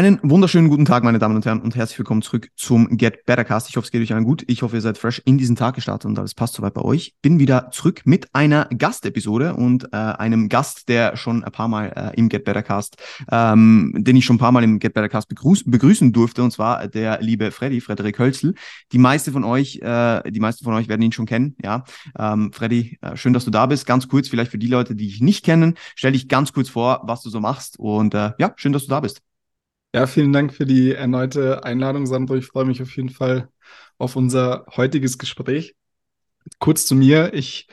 Einen wunderschönen guten Tag, meine Damen und Herren, und herzlich willkommen zurück zum Get Better Cast. Ich hoffe, es geht euch allen gut. Ich hoffe, ihr seid fresh in diesen Tag gestartet und alles passt soweit bei euch. Bin wieder zurück mit einer Gastepisode und äh, einem Gast, der schon ein paar Mal äh, im Get Better Cast, ähm, den ich schon ein paar Mal im Get Better Cast begrüßen, begrüßen durfte, und zwar der liebe Freddy, Frederik Hölzel. Die meisten von euch, äh, die meisten von euch werden ihn schon kennen. Ja, ähm, Freddy, äh, schön, dass du da bist. Ganz kurz, vielleicht für die Leute, die dich nicht kennen, stell dich ganz kurz vor, was du so machst und äh, ja, schön, dass du da bist. Ja, vielen Dank für die erneute Einladung, Sandro. Ich freue mich auf jeden Fall auf unser heutiges Gespräch. Kurz zu mir. Ich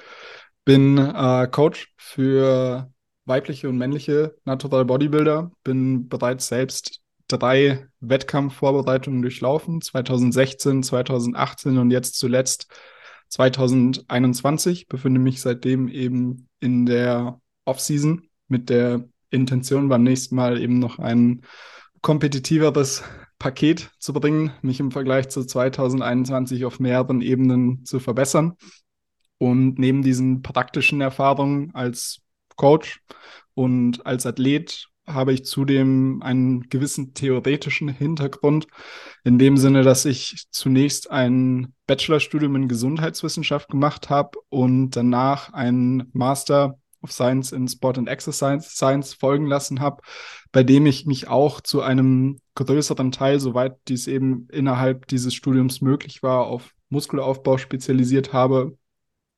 bin äh, Coach für weibliche und männliche Natural Bodybuilder. Bin bereits selbst drei Wettkampfvorbereitungen durchlaufen. 2016, 2018 und jetzt zuletzt 2021. Befinde mich seitdem eben in der Offseason mit der Intention, beim nächsten Mal eben noch einen kompetitiveres Paket zu bringen, mich im Vergleich zu 2021 auf mehreren Ebenen zu verbessern. Und neben diesen praktischen Erfahrungen als Coach und als Athlet habe ich zudem einen gewissen theoretischen Hintergrund, in dem Sinne, dass ich zunächst ein Bachelorstudium in Gesundheitswissenschaft gemacht habe und danach ein Master of Science in Sport and Exercise Science folgen lassen habe, bei dem ich mich auch zu einem größeren Teil, soweit dies eben innerhalb dieses Studiums möglich war, auf Muskelaufbau spezialisiert habe,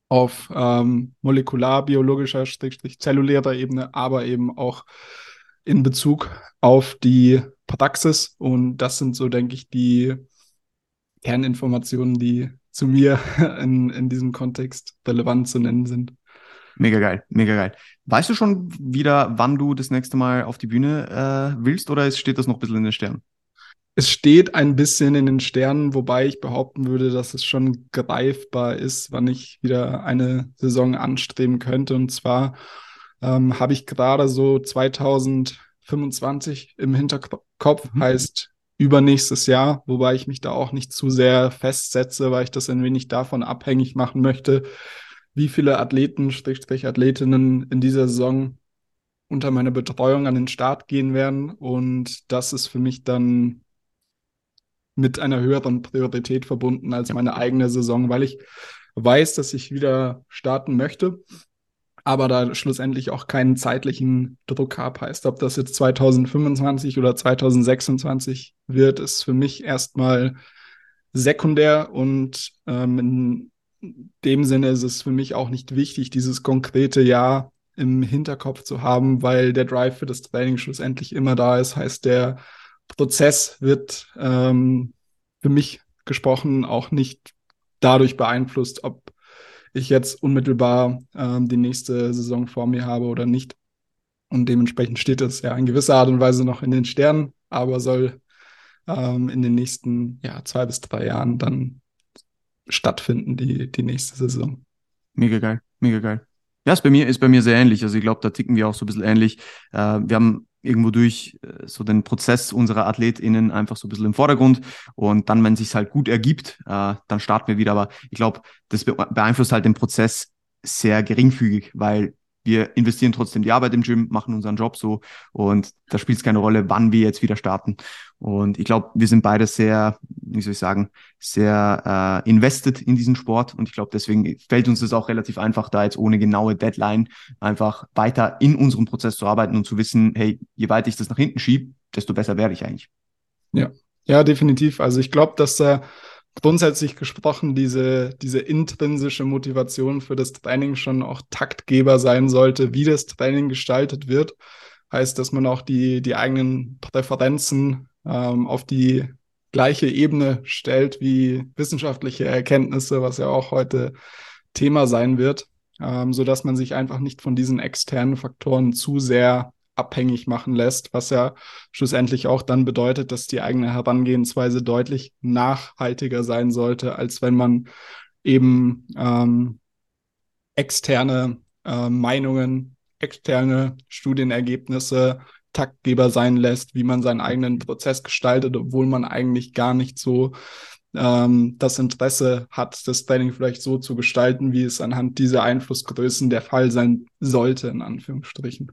auf ähm, molekularbiologischer, zellulärer Ebene, aber eben auch in Bezug auf die Praxis. Und das sind so, denke ich, die Kerninformationen, die zu mir in, in diesem Kontext relevant zu nennen sind. Mega geil, mega geil. Weißt du schon wieder, wann du das nächste Mal auf die Bühne äh, willst oder steht das noch ein bisschen in den Sternen? Es steht ein bisschen in den Sternen, wobei ich behaupten würde, dass es schon greifbar ist, wann ich wieder eine Saison anstreben könnte. Und zwar ähm, habe ich gerade so 2025 im Hinterkopf, mhm. heißt übernächstes Jahr, wobei ich mich da auch nicht zu sehr festsetze, weil ich das ein wenig davon abhängig machen möchte, wie viele Athleten, Strich, Athletinnen in dieser Saison unter meine Betreuung an den Start gehen werden. Und das ist für mich dann mit einer höheren Priorität verbunden als meine eigene Saison, weil ich weiß, dass ich wieder starten möchte, aber da schlussendlich auch keinen zeitlichen Druck habe. Heißt, ob das jetzt 2025 oder 2026 wird, ist für mich erstmal sekundär und ähm, in dem Sinne ist es für mich auch nicht wichtig, dieses konkrete Jahr im Hinterkopf zu haben, weil der Drive für das Training schlussendlich immer da ist. Heißt, der Prozess wird ähm, für mich gesprochen auch nicht dadurch beeinflusst, ob ich jetzt unmittelbar ähm, die nächste Saison vor mir habe oder nicht. Und dementsprechend steht es ja in gewisser Art und Weise noch in den Sternen, aber soll ähm, in den nächsten ja, zwei bis drei Jahren dann stattfinden, die, die nächste Saison. Mega geil, mega geil. Ja, ist bei mir, ist bei mir sehr ähnlich. Also ich glaube, da ticken wir auch so ein bisschen ähnlich. Äh, wir haben irgendwo durch äh, so den Prozess unserer AthletInnen einfach so ein bisschen im Vordergrund. Und dann, wenn es sich halt gut ergibt, äh, dann starten wir wieder. Aber ich glaube, das beeinflusst halt den Prozess sehr geringfügig, weil wir investieren trotzdem die Arbeit im Gym, machen unseren Job so und da spielt es keine Rolle, wann wir jetzt wieder starten. Und ich glaube, wir sind beide sehr, wie soll ich sagen, sehr äh, invested in diesen Sport und ich glaube, deswegen fällt uns das auch relativ einfach, da jetzt ohne genaue Deadline einfach weiter in unserem Prozess zu arbeiten und zu wissen, hey, je weiter ich das nach hinten schiebe, desto besser werde ich eigentlich. Ja, ja, definitiv. Also ich glaube, dass da äh grundsätzlich gesprochen diese, diese intrinsische Motivation für das Training schon auch Taktgeber sein sollte, wie das Training gestaltet wird. Heißt, dass man auch die, die eigenen Präferenzen ähm, auf die gleiche Ebene stellt wie wissenschaftliche Erkenntnisse, was ja auch heute Thema sein wird, ähm, so dass man sich einfach nicht von diesen externen Faktoren zu sehr abhängig machen lässt, was ja schlussendlich auch dann bedeutet, dass die eigene Herangehensweise deutlich nachhaltiger sein sollte, als wenn man eben ähm, externe äh, Meinungen, externe Studienergebnisse Taktgeber sein lässt, wie man seinen eigenen Prozess gestaltet, obwohl man eigentlich gar nicht so ähm, das Interesse hat, das Training vielleicht so zu gestalten, wie es anhand dieser Einflussgrößen der Fall sein sollte, in Anführungsstrichen.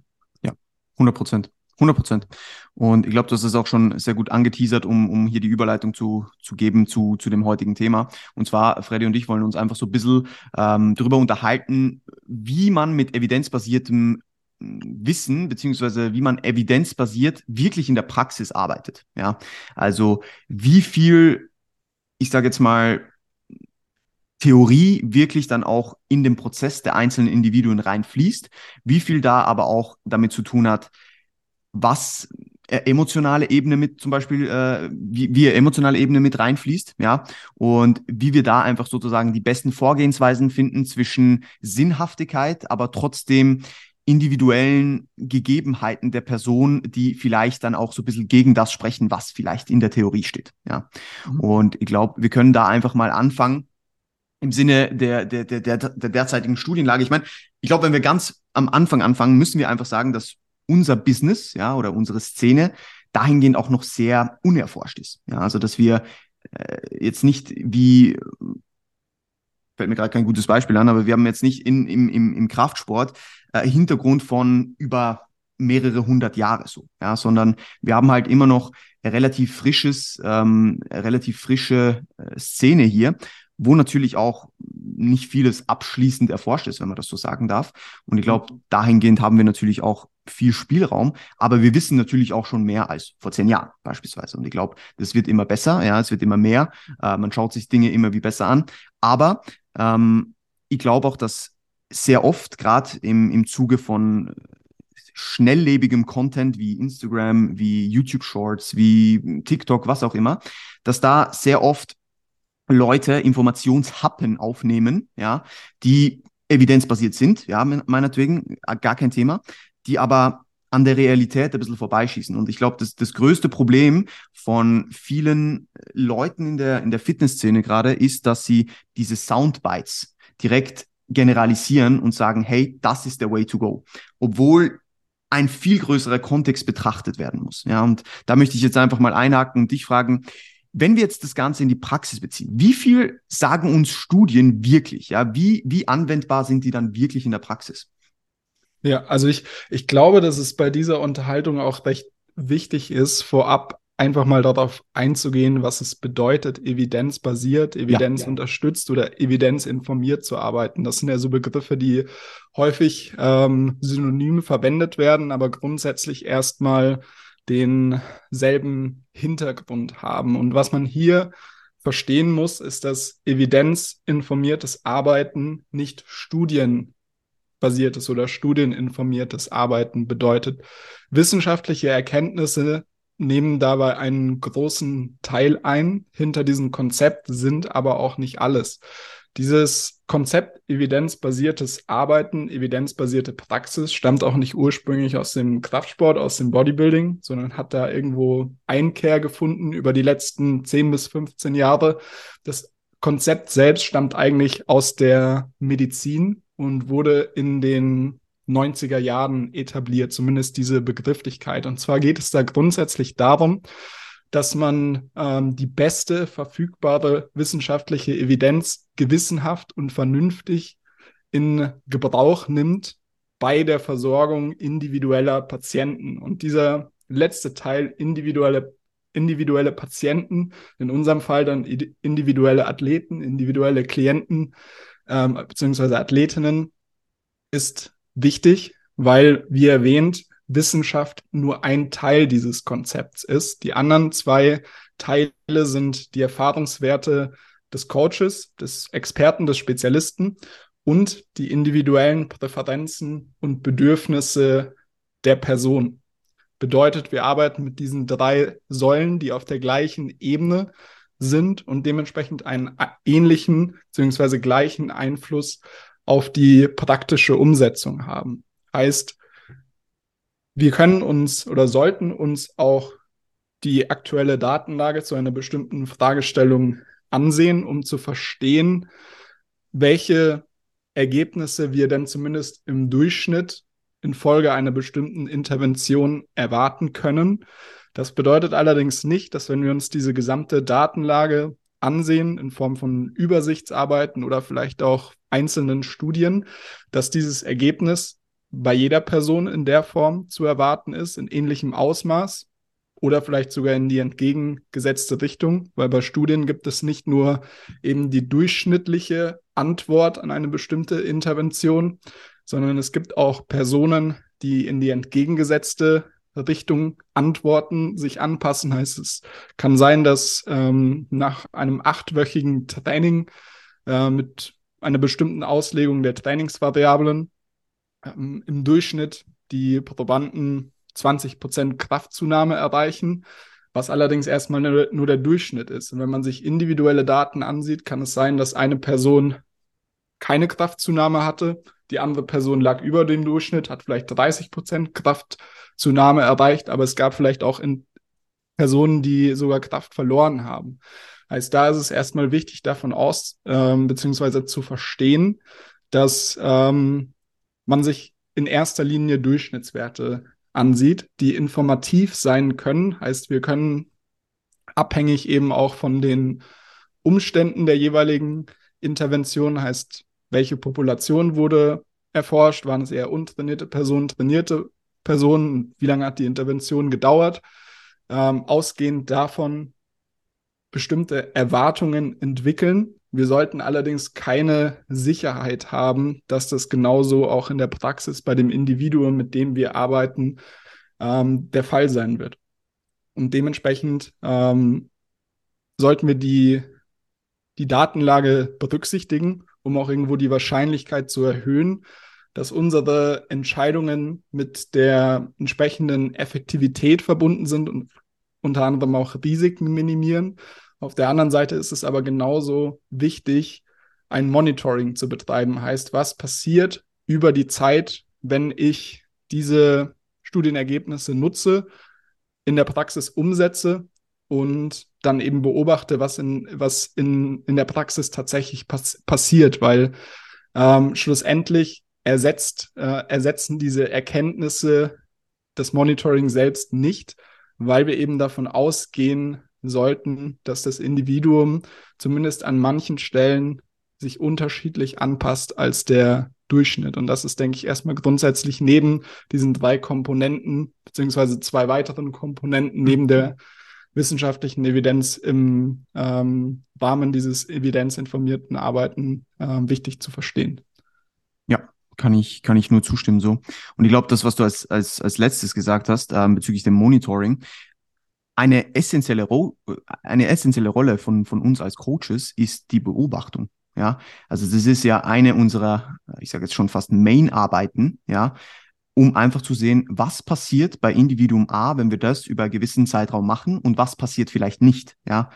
100 Prozent. 100 Prozent. Und ich glaube, hast es auch schon sehr gut angeteasert, um, um hier die Überleitung zu, zu geben zu, zu dem heutigen Thema. Und zwar, Freddy und ich wollen uns einfach so ein bisschen ähm, darüber unterhalten, wie man mit evidenzbasiertem Wissen beziehungsweise wie man evidenzbasiert wirklich in der Praxis arbeitet. Ja, also wie viel, ich sage jetzt mal, Theorie wirklich dann auch in den Prozess der einzelnen Individuen reinfließt, wie viel da aber auch damit zu tun hat, was äh, emotionale Ebene mit zum Beispiel, äh, wie, wie emotionale Ebene mit reinfließt, ja, und wie wir da einfach sozusagen die besten Vorgehensweisen finden zwischen Sinnhaftigkeit, aber trotzdem individuellen Gegebenheiten der Person, die vielleicht dann auch so ein bisschen gegen das sprechen, was vielleicht in der Theorie steht. Ja. Mhm. Und ich glaube, wir können da einfach mal anfangen im Sinne der, der, der, der, der derzeitigen Studienlage. Ich meine, ich glaube, wenn wir ganz am Anfang anfangen, müssen wir einfach sagen, dass unser Business, ja, oder unsere Szene dahingehend auch noch sehr unerforscht ist. Ja, also dass wir äh, jetzt nicht wie fällt mir gerade kein gutes Beispiel an, aber wir haben jetzt nicht in, im, im, im Kraftsport äh, Hintergrund von über mehrere hundert Jahre so, ja, sondern wir haben halt immer noch relativ frisches, ähm, relativ frische äh, Szene hier, wo natürlich auch nicht vieles abschließend erforscht ist, wenn man das so sagen darf. Und ich glaube, dahingehend haben wir natürlich auch viel Spielraum, aber wir wissen natürlich auch schon mehr als vor zehn Jahren beispielsweise. Und ich glaube, das wird immer besser, ja, es wird immer mehr. Äh, man schaut sich Dinge immer wie besser an. Aber ähm, ich glaube auch, dass sehr oft, gerade im, im Zuge von schnelllebigem Content wie Instagram, wie YouTube Shorts, wie TikTok, was auch immer, dass da sehr oft Leute Informationshappen aufnehmen, ja, die evidenzbasiert sind, ja, meinetwegen, äh, gar kein Thema, die aber an der Realität ein bisschen vorbeischießen. Und ich glaube, das, das größte Problem von vielen Leuten in der, in der Fitnessszene gerade ist, dass sie diese Soundbites direkt generalisieren und sagen, hey, das ist der way to go. Obwohl ein viel größerer Kontext betrachtet werden muss. Ja, und da möchte ich jetzt einfach mal einhaken und dich fragen, wenn wir jetzt das Ganze in die Praxis beziehen, wie viel sagen uns Studien wirklich? Ja, wie, wie anwendbar sind die dann wirklich in der Praxis? Ja, also ich, ich glaube, dass es bei dieser Unterhaltung auch recht wichtig ist, vorab einfach mal darauf einzugehen, was es bedeutet, evidenzbasiert, evidenzunterstützt ja, ja. oder evidenzinformiert zu arbeiten. Das sind ja so Begriffe, die häufig ähm, synonym verwendet werden, aber grundsätzlich erstmal denselben Hintergrund haben. Und was man hier verstehen muss, ist, dass evidenzinformiertes Arbeiten nicht studienbasiertes oder studieninformiertes Arbeiten bedeutet. Wissenschaftliche Erkenntnisse nehmen dabei einen großen Teil ein. Hinter diesem Konzept sind aber auch nicht alles. Dieses Konzept evidenzbasiertes Arbeiten, evidenzbasierte Praxis stammt auch nicht ursprünglich aus dem Kraftsport, aus dem Bodybuilding, sondern hat da irgendwo Einkehr gefunden über die letzten 10 bis 15 Jahre. Das Konzept selbst stammt eigentlich aus der Medizin und wurde in den 90er Jahren etabliert, zumindest diese Begrifflichkeit. Und zwar geht es da grundsätzlich darum, dass man ähm, die beste verfügbare wissenschaftliche Evidenz gewissenhaft und vernünftig in Gebrauch nimmt bei der Versorgung individueller Patienten. Und dieser letzte Teil, individuelle, individuelle Patienten, in unserem Fall dann individuelle Athleten, individuelle Klienten ähm, beziehungsweise Athletinnen, ist wichtig, weil, wie erwähnt, Wissenschaft nur ein Teil dieses Konzepts ist. Die anderen zwei Teile sind die Erfahrungswerte des Coaches, des Experten, des Spezialisten und die individuellen Präferenzen und Bedürfnisse der Person. Bedeutet, wir arbeiten mit diesen drei Säulen, die auf der gleichen Ebene sind und dementsprechend einen ähnlichen bzw. gleichen Einfluss auf die praktische Umsetzung haben. Heißt, wir können uns oder sollten uns auch die aktuelle Datenlage zu einer bestimmten Fragestellung ansehen, um zu verstehen, welche Ergebnisse wir denn zumindest im Durchschnitt infolge einer bestimmten Intervention erwarten können. Das bedeutet allerdings nicht, dass wenn wir uns diese gesamte Datenlage ansehen in Form von Übersichtsarbeiten oder vielleicht auch einzelnen Studien, dass dieses Ergebnis bei jeder Person in der Form zu erwarten ist, in ähnlichem Ausmaß oder vielleicht sogar in die entgegengesetzte Richtung, weil bei Studien gibt es nicht nur eben die durchschnittliche Antwort an eine bestimmte Intervention, sondern es gibt auch Personen, die in die entgegengesetzte Richtung antworten, sich anpassen. Heißt es, kann sein, dass ähm, nach einem achtwöchigen Training äh, mit einer bestimmten Auslegung der Trainingsvariablen ähm, im Durchschnitt die Probanden 20% Kraftzunahme erreichen, was allerdings erstmal nur, nur der Durchschnitt ist. Und wenn man sich individuelle Daten ansieht, kann es sein, dass eine Person keine Kraftzunahme hatte, die andere Person lag über dem Durchschnitt, hat vielleicht 30% Kraftzunahme erreicht, aber es gab vielleicht auch in Personen, die sogar Kraft verloren haben. Heißt, da ist es erstmal wichtig, davon aus, ähm, beziehungsweise zu verstehen, dass ähm, man sich in erster Linie Durchschnittswerte ansieht, die informativ sein können. Heißt, wir können abhängig eben auch von den Umständen der jeweiligen Intervention, heißt, welche Population wurde erforscht, waren es eher untrainierte Personen, trainierte Personen, wie lange hat die Intervention gedauert, ähm, ausgehend davon bestimmte Erwartungen entwickeln. Wir sollten allerdings keine Sicherheit haben, dass das genauso auch in der Praxis bei dem Individuum, mit dem wir arbeiten, ähm, der Fall sein wird. Und dementsprechend ähm, sollten wir die, die Datenlage berücksichtigen, um auch irgendwo die Wahrscheinlichkeit zu erhöhen, dass unsere Entscheidungen mit der entsprechenden Effektivität verbunden sind und unter anderem auch Risiken minimieren. Auf der anderen Seite ist es aber genauso wichtig, ein Monitoring zu betreiben. Heißt, was passiert über die Zeit, wenn ich diese Studienergebnisse nutze, in der Praxis umsetze und dann eben beobachte, was in, was in, in der Praxis tatsächlich pass passiert, weil ähm, schlussendlich ersetzt, äh, ersetzen diese Erkenntnisse das Monitoring selbst nicht, weil wir eben davon ausgehen sollten, dass das Individuum zumindest an manchen Stellen sich unterschiedlich anpasst als der Durchschnitt. Und das ist, denke ich, erstmal grundsätzlich neben diesen drei Komponenten, beziehungsweise zwei weiteren Komponenten neben der wissenschaftlichen Evidenz im ähm, Rahmen dieses evidenzinformierten Arbeiten äh, wichtig zu verstehen. Ja, kann ich, kann ich nur zustimmen so. Und ich glaube, das, was du als, als, als letztes gesagt hast, ähm, bezüglich dem Monitoring, eine essentielle, Ro eine essentielle Rolle von, von uns als Coaches ist die Beobachtung. Ja, also das ist ja eine unserer, ich sage jetzt schon fast Main-Arbeiten, ja, um einfach zu sehen, was passiert bei Individuum A, wenn wir das über einen gewissen Zeitraum machen und was passiert vielleicht nicht, ja.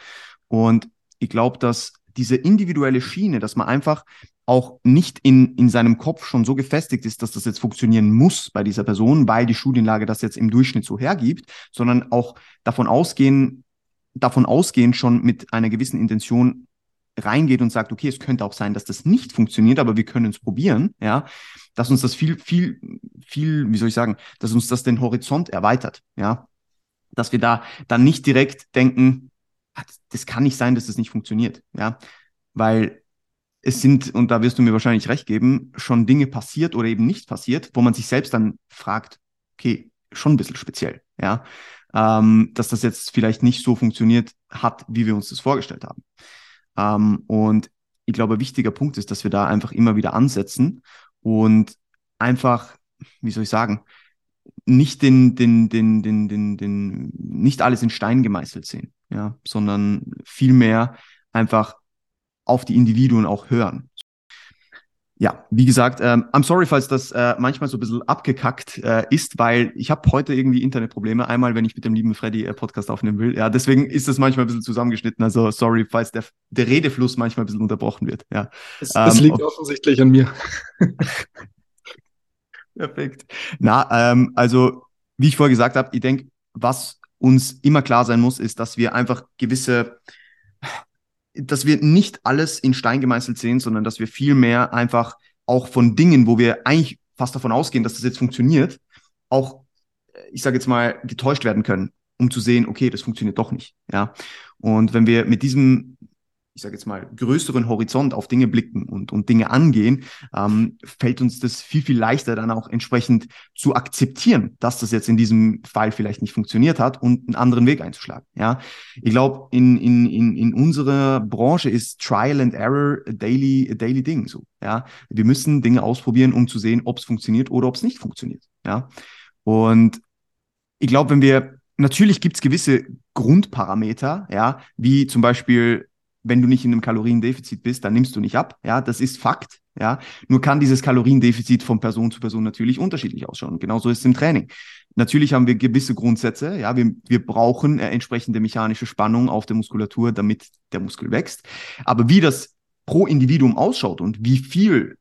Und ich glaube, dass diese individuelle Schiene, dass man einfach auch nicht in, in seinem Kopf schon so gefestigt ist, dass das jetzt funktionieren muss bei dieser Person, weil die Studienlage das jetzt im Durchschnitt so hergibt, sondern auch davon ausgehen, davon ausgehend schon mit einer gewissen Intention reingeht und sagt, okay, es könnte auch sein, dass das nicht funktioniert, aber wir können es probieren, ja, dass uns das viel, viel, viel, wie soll ich sagen, dass uns das den Horizont erweitert, ja, dass wir da dann nicht direkt denken, ah, das kann nicht sein, dass das nicht funktioniert, ja, weil es sind, und da wirst du mir wahrscheinlich recht geben, schon Dinge passiert oder eben nicht passiert, wo man sich selbst dann fragt, okay, schon ein bisschen speziell, ja, ähm, dass das jetzt vielleicht nicht so funktioniert hat, wie wir uns das vorgestellt haben. Ähm, und ich glaube, ein wichtiger Punkt ist, dass wir da einfach immer wieder ansetzen und einfach, wie soll ich sagen, nicht den, den, den, den, den, den, nicht alles in Stein gemeißelt sehen, ja, sondern vielmehr einfach auf die Individuen auch hören. Ja, wie gesagt, ähm, I'm sorry, falls das äh, manchmal so ein bisschen abgekackt äh, ist, weil ich habe heute irgendwie Internetprobleme. Einmal, wenn ich mit dem lieben Freddy äh, Podcast aufnehmen will. Ja, deswegen ist das manchmal ein bisschen zusammengeschnitten. Also sorry, falls der, der Redefluss manchmal ein bisschen unterbrochen wird. Ja, es, ähm, es liegt offensichtlich an mir. Perfekt. Na, ähm, also wie ich vorher gesagt habe, ich denke, was uns immer klar sein muss, ist, dass wir einfach gewisse dass wir nicht alles in Stein gemeißelt sehen, sondern dass wir viel mehr einfach auch von Dingen, wo wir eigentlich fast davon ausgehen, dass das jetzt funktioniert, auch, äh, ich sage jetzt mal, getäuscht werden können, um zu sehen, okay, das funktioniert doch nicht. Ja. Und wenn wir mit diesem, ich sage jetzt mal, größeren Horizont auf Dinge blicken und, und Dinge angehen, ähm, fällt uns das viel, viel leichter dann auch entsprechend zu akzeptieren, dass das jetzt in diesem Fall vielleicht nicht funktioniert hat und einen anderen Weg einzuschlagen. Ja, ich glaube, in, in, in, in unserer Branche ist Trial and Error a daily, a daily Ding so. Ja, wir müssen Dinge ausprobieren, um zu sehen, ob es funktioniert oder ob es nicht funktioniert. Ja, und ich glaube, wenn wir natürlich gibt es gewisse Grundparameter, ja, wie zum Beispiel wenn du nicht in einem Kaloriendefizit bist, dann nimmst du nicht ab. Ja, das ist Fakt. Ja, nur kann dieses Kaloriendefizit von Person zu Person natürlich unterschiedlich ausschauen. Genauso ist es im Training. Natürlich haben wir gewisse Grundsätze. Ja, wir, wir brauchen äh, entsprechende mechanische Spannung auf der Muskulatur, damit der Muskel wächst. Aber wie das pro Individuum ausschaut und wie viel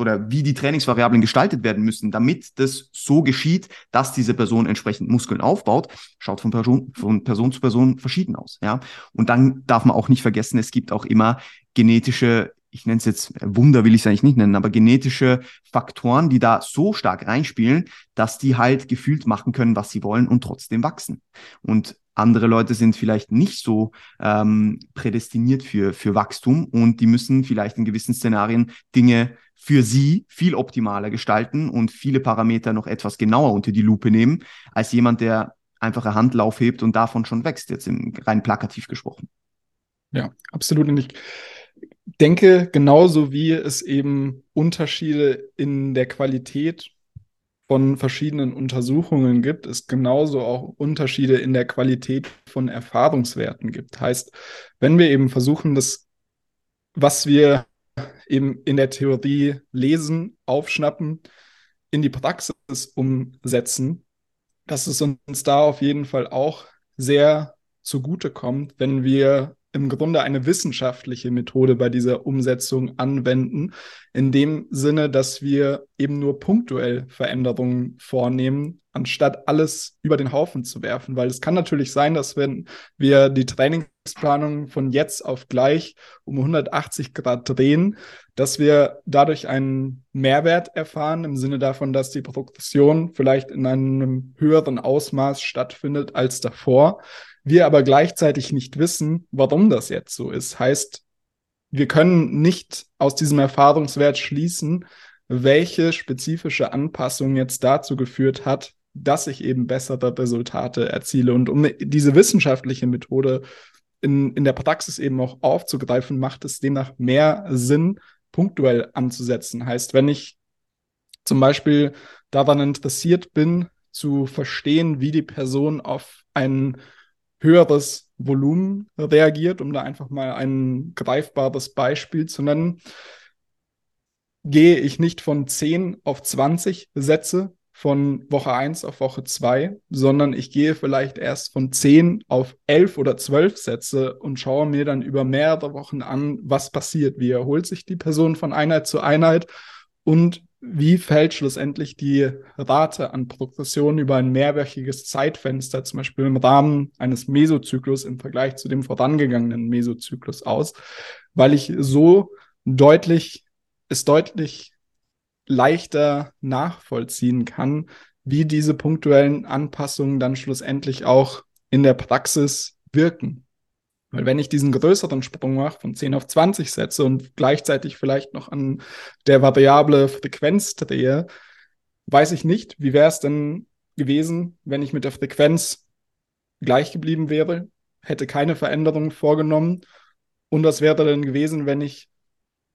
oder wie die Trainingsvariablen gestaltet werden müssen, damit das so geschieht, dass diese Person entsprechend Muskeln aufbaut, schaut von Person, von Person zu Person verschieden aus. Ja? Und dann darf man auch nicht vergessen, es gibt auch immer genetische ich nenne es jetzt Wunder, will ich es eigentlich nicht nennen, aber genetische Faktoren, die da so stark reinspielen, dass die halt gefühlt machen können, was sie wollen und trotzdem wachsen. Und andere Leute sind vielleicht nicht so ähm, prädestiniert für, für Wachstum und die müssen vielleicht in gewissen Szenarien Dinge für sie viel optimaler gestalten und viele Parameter noch etwas genauer unter die Lupe nehmen, als jemand, der einfach eine Handlauf hebt und davon schon wächst, jetzt im rein plakativ gesprochen. Ja, absolut. Und ich denke, genauso wie es eben Unterschiede in der Qualität von verschiedenen Untersuchungen gibt, es genauso auch Unterschiede in der Qualität von Erfahrungswerten gibt. Heißt, wenn wir eben versuchen, das, was wir eben in der Theorie lesen, aufschnappen, in die Praxis umsetzen, dass es uns da auf jeden Fall auch sehr zugutekommt, wenn wir im Grunde eine wissenschaftliche Methode bei dieser Umsetzung anwenden, in dem Sinne, dass wir eben nur punktuell Veränderungen vornehmen, anstatt alles über den Haufen zu werfen. Weil es kann natürlich sein, dass wenn wir die Trainingsplanung von jetzt auf gleich um 180 Grad drehen, dass wir dadurch einen Mehrwert erfahren im Sinne davon, dass die Progression vielleicht in einem höheren Ausmaß stattfindet als davor wir aber gleichzeitig nicht wissen, warum das jetzt so ist. Heißt, wir können nicht aus diesem Erfahrungswert schließen, welche spezifische Anpassung jetzt dazu geführt hat, dass ich eben bessere Resultate erziele. Und um diese wissenschaftliche Methode in, in der Praxis eben auch aufzugreifen, macht es demnach mehr Sinn, punktuell anzusetzen. Heißt, wenn ich zum Beispiel daran interessiert bin, zu verstehen, wie die Person auf einen höheres Volumen reagiert, um da einfach mal ein greifbares Beispiel zu nennen, gehe ich nicht von 10 auf 20 Sätze von Woche 1 auf Woche 2, sondern ich gehe vielleicht erst von 10 auf 11 oder 12 Sätze und schaue mir dann über mehrere Wochen an, was passiert, wie erholt sich die Person von Einheit zu Einheit? Und wie fällt schlussendlich die Rate an Progression über ein mehrwöchiges Zeitfenster, zum Beispiel im Rahmen eines Mesozyklus im Vergleich zu dem vorangegangenen Mesozyklus aus, weil ich so deutlich, es deutlich leichter nachvollziehen kann, wie diese punktuellen Anpassungen dann schlussendlich auch in der Praxis wirken. Weil wenn ich diesen größeren Sprung mache, von 10 auf 20 setze und gleichzeitig vielleicht noch an der Variable Frequenz drehe, weiß ich nicht, wie wäre es denn gewesen, wenn ich mit der Frequenz gleich geblieben wäre, hätte keine Veränderungen vorgenommen. Und was wäre denn gewesen, wenn ich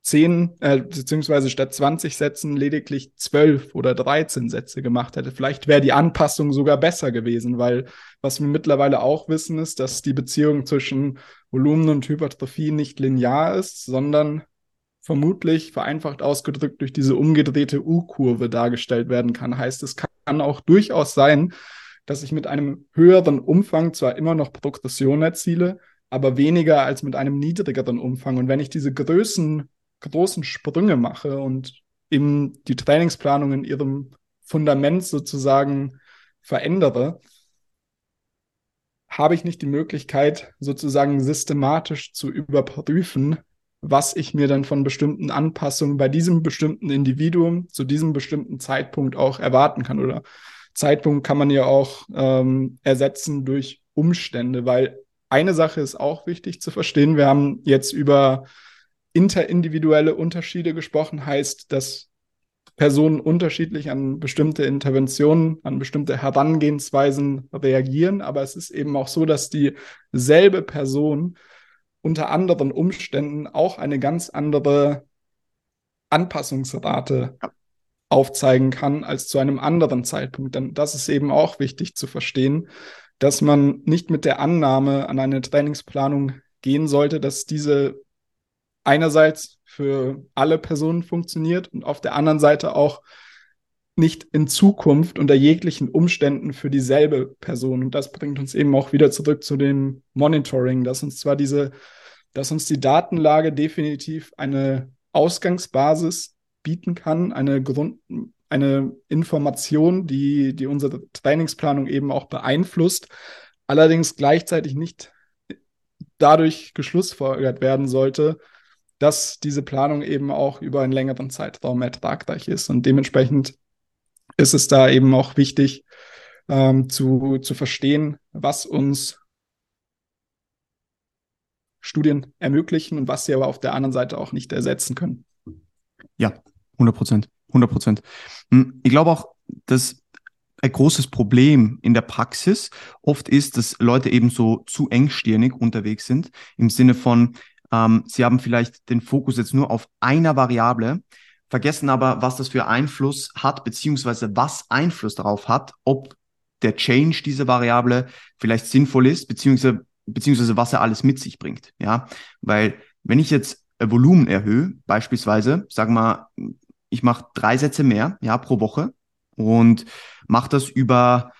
10, äh, beziehungsweise statt 20 Sätzen lediglich 12 oder 13 Sätze gemacht hätte. Vielleicht wäre die Anpassung sogar besser gewesen, weil was wir mittlerweile auch wissen, ist, dass die Beziehung zwischen Volumen und Hypertrophie nicht linear ist, sondern vermutlich vereinfacht ausgedrückt durch diese umgedrehte U-Kurve dargestellt werden kann. Heißt, es kann auch durchaus sein, dass ich mit einem höheren Umfang zwar immer noch Progression erziele, aber weniger als mit einem niedrigeren Umfang. Und wenn ich diese Größen großen Sprünge mache und eben die Trainingsplanung in ihrem Fundament sozusagen verändere, habe ich nicht die Möglichkeit, sozusagen systematisch zu überprüfen, was ich mir dann von bestimmten Anpassungen bei diesem bestimmten Individuum zu diesem bestimmten Zeitpunkt auch erwarten kann. Oder Zeitpunkt kann man ja auch ähm, ersetzen durch Umstände, weil eine Sache ist auch wichtig zu verstehen. Wir haben jetzt über interindividuelle Unterschiede gesprochen, heißt, dass Personen unterschiedlich an bestimmte Interventionen, an bestimmte Herangehensweisen reagieren. Aber es ist eben auch so, dass dieselbe Person unter anderen Umständen auch eine ganz andere Anpassungsrate ja. aufzeigen kann als zu einem anderen Zeitpunkt. Denn das ist eben auch wichtig zu verstehen, dass man nicht mit der Annahme an eine Trainingsplanung gehen sollte, dass diese einerseits für alle Personen funktioniert und auf der anderen Seite auch nicht in Zukunft unter jeglichen Umständen für dieselbe Person. Und das bringt uns eben auch wieder zurück zu dem Monitoring, dass uns zwar diese, dass uns die Datenlage definitiv eine Ausgangsbasis bieten kann, eine Grund, eine Information, die, die unsere Trainingsplanung eben auch beeinflusst, allerdings gleichzeitig nicht dadurch geschlussfolgert werden sollte, dass diese Planung eben auch über einen längeren Zeitraum ertragreich ist. Und dementsprechend ist es da eben auch wichtig ähm, zu, zu verstehen, was uns Studien ermöglichen und was sie aber auf der anderen Seite auch nicht ersetzen können. Ja, 100 Prozent. 100 Prozent. Hm, ich glaube auch, dass ein großes Problem in der Praxis oft ist, dass Leute eben so zu engstirnig unterwegs sind, im Sinne von, ähm, sie haben vielleicht den Fokus jetzt nur auf einer Variable, vergessen aber, was das für Einfluss hat, beziehungsweise was Einfluss darauf hat, ob der Change dieser Variable vielleicht sinnvoll ist, beziehungsweise, beziehungsweise was er alles mit sich bringt. Ja, weil wenn ich jetzt Volumen erhöhe, beispielsweise, sagen wir ich mache drei Sätze mehr, ja, pro Woche und mache das über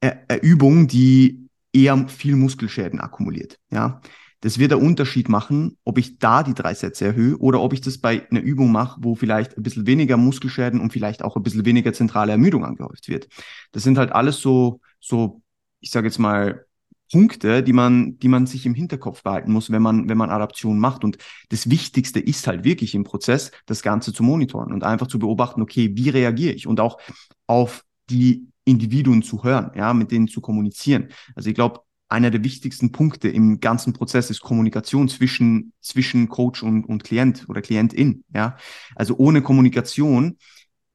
eine Übung, die eher viel Muskelschäden akkumuliert, ja. Das wird der Unterschied machen, ob ich da die drei Sätze erhöhe oder ob ich das bei einer Übung mache, wo vielleicht ein bisschen weniger Muskelschäden und vielleicht auch ein bisschen weniger zentrale Ermüdung angehäuft wird. Das sind halt alles so, so, ich sage jetzt mal, Punkte, die man, die man sich im Hinterkopf behalten muss, wenn man, wenn man Adaption macht. Und das Wichtigste ist halt wirklich im Prozess, das Ganze zu monitoren und einfach zu beobachten, okay, wie reagiere ich? Und auch auf die Individuen zu hören, ja, mit denen zu kommunizieren. Also ich glaube, einer der wichtigsten Punkte im ganzen Prozess ist Kommunikation zwischen, zwischen Coach und, und Klient oder Klientin, ja. Also ohne Kommunikation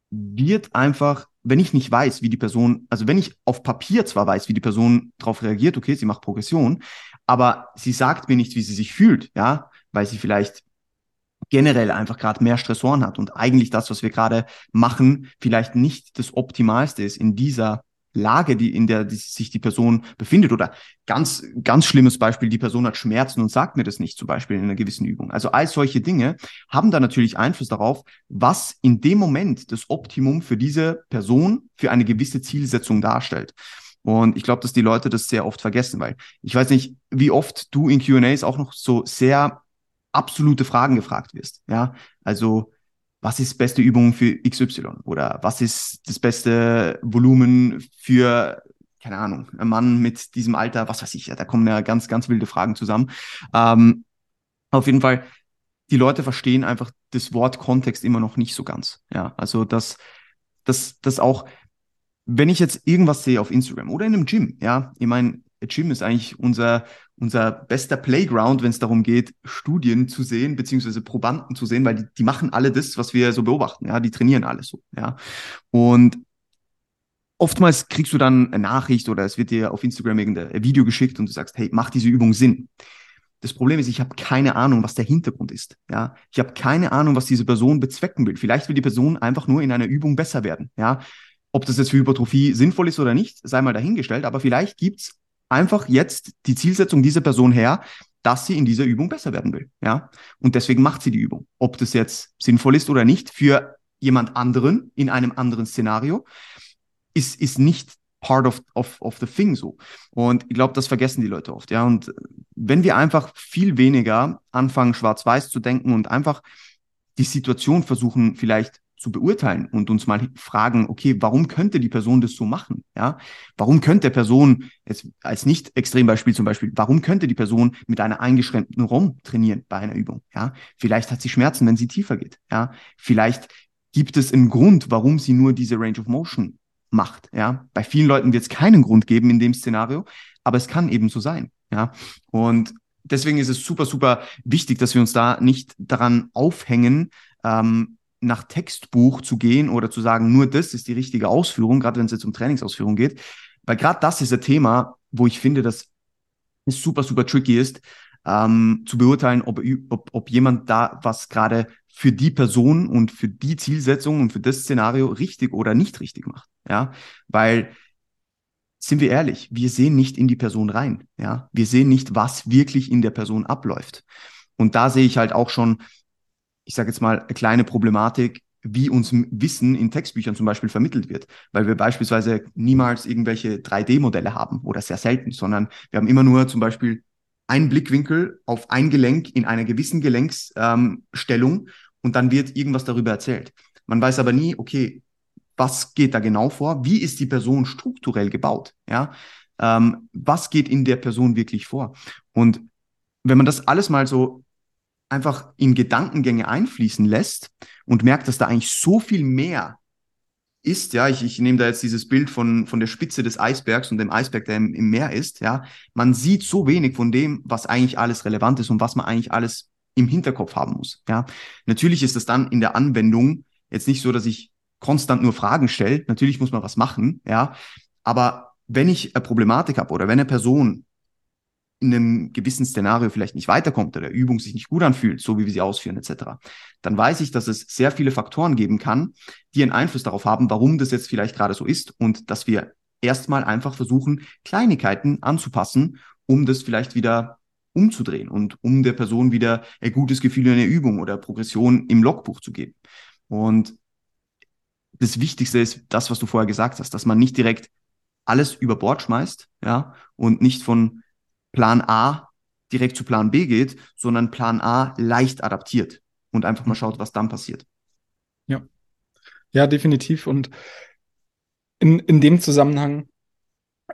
wird einfach wenn ich nicht weiß, wie die Person, also wenn ich auf Papier zwar weiß, wie die Person darauf reagiert, okay, sie macht Progression, aber sie sagt mir nicht, wie sie sich fühlt, ja, weil sie vielleicht generell einfach gerade mehr Stressoren hat und eigentlich das, was wir gerade machen, vielleicht nicht das Optimalste ist in dieser Lage, die, in der die, sich die Person befindet. Oder ganz, ganz schlimmes Beispiel, die Person hat Schmerzen und sagt mir das nicht, zum Beispiel in einer gewissen Übung. Also all solche Dinge haben da natürlich Einfluss darauf, was in dem Moment das Optimum für diese Person für eine gewisse Zielsetzung darstellt. Und ich glaube, dass die Leute das sehr oft vergessen, weil ich weiß nicht, wie oft du in QAs auch noch so sehr absolute Fragen gefragt wirst. Ja, also was ist beste Übung für XY oder was ist das beste Volumen für, keine Ahnung, ein Mann mit diesem Alter, was weiß ich, da kommen ja ganz, ganz wilde Fragen zusammen. Ähm, auf jeden Fall, die Leute verstehen einfach das Wort Kontext immer noch nicht so ganz. Ja, also dass, dass, dass auch, wenn ich jetzt irgendwas sehe auf Instagram oder in einem Gym, ja, ich meine, Gym ist eigentlich unser, unser bester Playground, wenn es darum geht, Studien zu sehen, beziehungsweise Probanden zu sehen, weil die, die machen alle das, was wir so beobachten, ja, die trainieren alles so, ja. Und oftmals kriegst du dann eine Nachricht oder es wird dir auf Instagram irgendein Video geschickt und du sagst, hey, macht diese Übung Sinn? Das Problem ist, ich habe keine Ahnung, was der Hintergrund ist. Ja, ich habe keine Ahnung, was diese Person bezwecken will. Vielleicht will die Person einfach nur in einer Übung besser werden. Ja, ob das jetzt für Hypertrophie sinnvoll ist oder nicht, sei mal dahingestellt. Aber vielleicht gibt's einfach jetzt die Zielsetzung dieser Person her, dass sie in dieser Übung besser werden will. Ja, und deswegen macht sie die Übung. Ob das jetzt sinnvoll ist oder nicht für jemand anderen in einem anderen Szenario, ist, ist nicht part of, of, of the thing so. Und ich glaube, das vergessen die Leute oft. Ja, und wenn wir einfach viel weniger anfangen, schwarz-weiß zu denken und einfach die Situation versuchen, vielleicht zu beurteilen und uns mal fragen, okay, warum könnte die Person das so machen? Ja, warum könnte der Person, jetzt als nicht Extrembeispiel zum Beispiel, warum könnte die Person mit einer eingeschränkten ROM trainieren bei einer Übung? Ja, vielleicht hat sie Schmerzen, wenn sie tiefer geht. Ja, vielleicht gibt es einen Grund, warum sie nur diese Range of Motion macht. Ja, bei vielen Leuten wird es keinen Grund geben in dem Szenario, aber es kann eben so sein. Ja, und deswegen ist es super, super wichtig, dass wir uns da nicht daran aufhängen, ähm, nach Textbuch zu gehen oder zu sagen, nur das ist die richtige Ausführung, gerade wenn es jetzt um Trainingsausführung geht. Weil gerade das ist ein Thema, wo ich finde, dass es super, super tricky ist, ähm, zu beurteilen, ob, ob, ob jemand da was gerade für die Person und für die Zielsetzung und für das Szenario richtig oder nicht richtig macht. Ja, weil sind wir ehrlich, wir sehen nicht in die Person rein. Ja, wir sehen nicht, was wirklich in der Person abläuft. Und da sehe ich halt auch schon, ich sage jetzt mal, eine kleine Problematik, wie uns Wissen in Textbüchern zum Beispiel vermittelt wird, weil wir beispielsweise niemals irgendwelche 3D-Modelle haben oder sehr selten, sondern wir haben immer nur zum Beispiel einen Blickwinkel auf ein Gelenk in einer gewissen Gelenksstellung ähm, und dann wird irgendwas darüber erzählt. Man weiß aber nie, okay, was geht da genau vor? Wie ist die Person strukturell gebaut? Ja, ähm, was geht in der Person wirklich vor? Und wenn man das alles mal so einfach in Gedankengänge einfließen lässt und merkt, dass da eigentlich so viel mehr ist, ja, ich, ich nehme da jetzt dieses Bild von, von der Spitze des Eisbergs und dem Eisberg, der im, im Meer ist, ja, man sieht so wenig von dem, was eigentlich alles relevant ist und was man eigentlich alles im Hinterkopf haben muss, ja. Natürlich ist es dann in der Anwendung jetzt nicht so, dass ich konstant nur Fragen stelle, natürlich muss man was machen, ja, aber wenn ich eine Problematik habe oder wenn eine Person in einem gewissen Szenario vielleicht nicht weiterkommt oder der Übung sich nicht gut anfühlt, so wie wir sie ausführen etc., dann weiß ich, dass es sehr viele Faktoren geben kann, die einen Einfluss darauf haben, warum das jetzt vielleicht gerade so ist und dass wir erstmal einfach versuchen, Kleinigkeiten anzupassen, um das vielleicht wieder umzudrehen und um der Person wieder ein gutes Gefühl in der Übung oder Progression im Logbuch zu geben. Und das Wichtigste ist das, was du vorher gesagt hast, dass man nicht direkt alles über Bord schmeißt, ja, und nicht von Plan A direkt zu Plan B geht, sondern Plan A leicht adaptiert und einfach mal schaut, was dann passiert. Ja, ja, definitiv. Und in, in dem Zusammenhang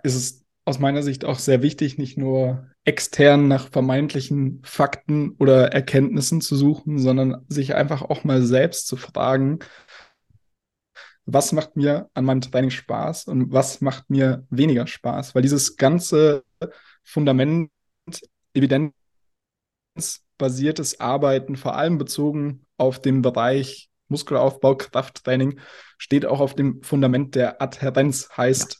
ist es aus meiner Sicht auch sehr wichtig, nicht nur extern nach vermeintlichen Fakten oder Erkenntnissen zu suchen, sondern sich einfach auch mal selbst zu fragen, was macht mir an meinem Training Spaß und was macht mir weniger Spaß? Weil dieses ganze Fundament, evidenzbasiertes Arbeiten, vor allem bezogen auf den Bereich Muskelaufbau, Krafttraining, steht auch auf dem Fundament der Adhärenz. Heißt, ja.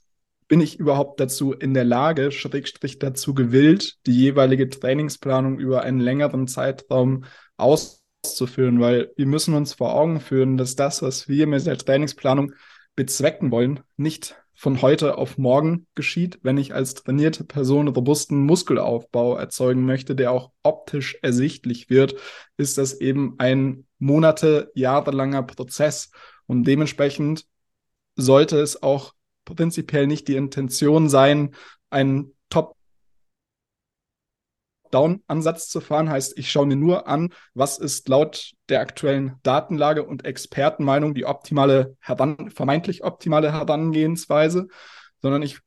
bin ich überhaupt dazu in der Lage, Schrägstrich dazu gewillt, die jeweilige Trainingsplanung über einen längeren Zeitraum auszuführen? Weil wir müssen uns vor Augen führen, dass das, was wir mit der Trainingsplanung bezwecken wollen, nicht von heute auf morgen geschieht, wenn ich als trainierte Person robusten Muskelaufbau erzeugen möchte, der auch optisch ersichtlich wird, ist das eben ein Monate, jahrelanger Prozess. Und dementsprechend sollte es auch prinzipiell nicht die Intention sein, einen Top Down-Ansatz zu fahren, heißt, ich schaue mir nur an, was ist laut der aktuellen Datenlage und Expertenmeinung die optimale, heran, vermeintlich optimale Herangehensweise, sondern ich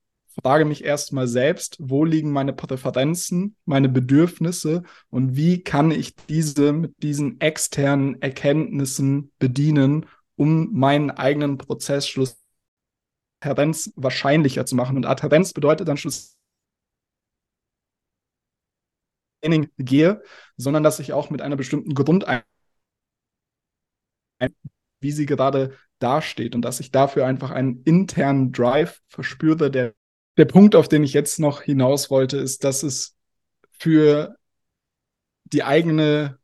frage mich erstmal selbst, wo liegen meine Präferenzen, meine Bedürfnisse und wie kann ich diese mit diesen externen Erkenntnissen bedienen, um meinen eigenen Prozess schlussendlich wahrscheinlicher zu machen. Und Adherenz bedeutet dann schlussendlich Training gehe, sondern dass ich auch mit einer bestimmten Grundeinstellung, wie sie gerade dasteht und dass ich dafür einfach einen internen Drive verspüre. Der, der Punkt, auf den ich jetzt noch hinaus wollte, ist, dass es für die eigene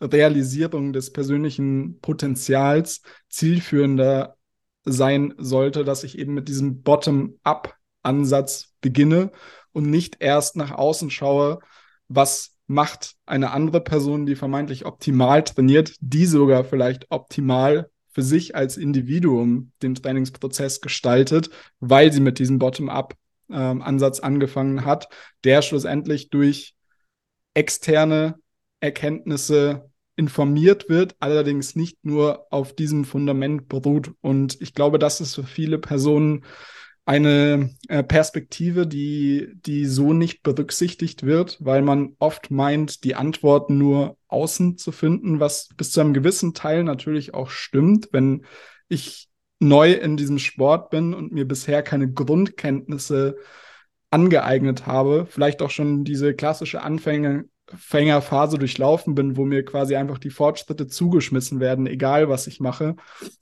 Realisierung des persönlichen Potenzials zielführender sein sollte, dass ich eben mit diesem Bottom-up-Ansatz beginne und nicht erst nach außen schaue, was macht eine andere Person, die vermeintlich optimal trainiert, die sogar vielleicht optimal für sich als Individuum den Trainingsprozess gestaltet, weil sie mit diesem Bottom-up-Ansatz ähm, angefangen hat, der schlussendlich durch externe Erkenntnisse informiert wird, allerdings nicht nur auf diesem Fundament beruht. Und ich glaube, das ist für viele Personen eine äh, Perspektive, die, die so nicht berücksichtigt wird, weil man oft meint, die Antworten nur außen zu finden, was bis zu einem gewissen Teil natürlich auch stimmt. Wenn ich neu in diesem Sport bin und mir bisher keine Grundkenntnisse angeeignet habe, vielleicht auch schon diese klassische Anfänger, Fängerphase durchlaufen bin, wo mir quasi einfach die Fortschritte zugeschmissen werden, egal was ich mache,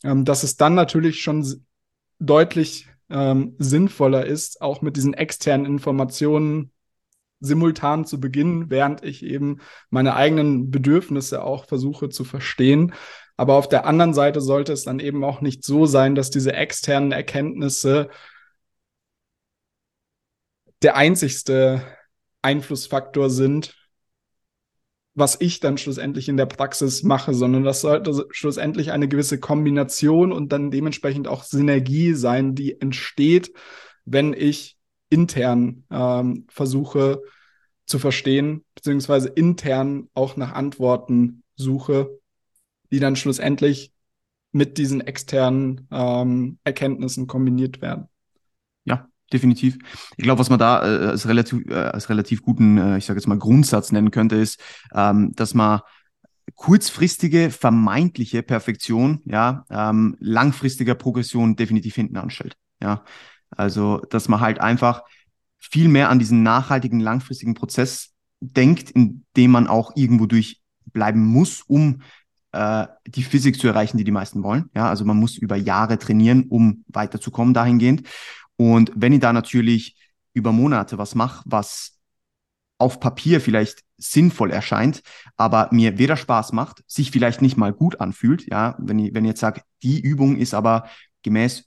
ähm, dass es dann natürlich schon deutlich ähm, sinnvoller ist, auch mit diesen externen Informationen simultan zu beginnen, während ich eben meine eigenen Bedürfnisse auch versuche zu verstehen. Aber auf der anderen Seite sollte es dann eben auch nicht so sein, dass diese externen Erkenntnisse der einzigste Einflussfaktor sind, was ich dann schlussendlich in der Praxis mache, sondern das sollte schlussendlich eine gewisse Kombination und dann dementsprechend auch Synergie sein, die entsteht, wenn ich intern ähm, versuche zu verstehen, beziehungsweise intern auch nach Antworten suche, die dann schlussendlich mit diesen externen ähm, Erkenntnissen kombiniert werden. Ja, definitiv. Ich glaube, was man da äh, als relativ, äh, als relativ guten, äh, ich sage jetzt mal, Grundsatz nennen könnte, ist, ähm, dass man kurzfristige vermeintliche Perfektion, ja, ähm, langfristiger Progression definitiv hinten anstellt. Ja, also, dass man halt einfach viel mehr an diesen nachhaltigen, langfristigen Prozess denkt, in dem man auch irgendwo durchbleiben muss, um äh, die Physik zu erreichen, die die meisten wollen. Ja, also man muss über Jahre trainieren, um weiterzukommen dahingehend. Und wenn ich da natürlich über Monate was mache, was auf Papier vielleicht sinnvoll erscheint, aber mir weder Spaß macht, sich vielleicht nicht mal gut anfühlt, ja, wenn ich, wenn ich jetzt sage, die Übung ist aber gemäß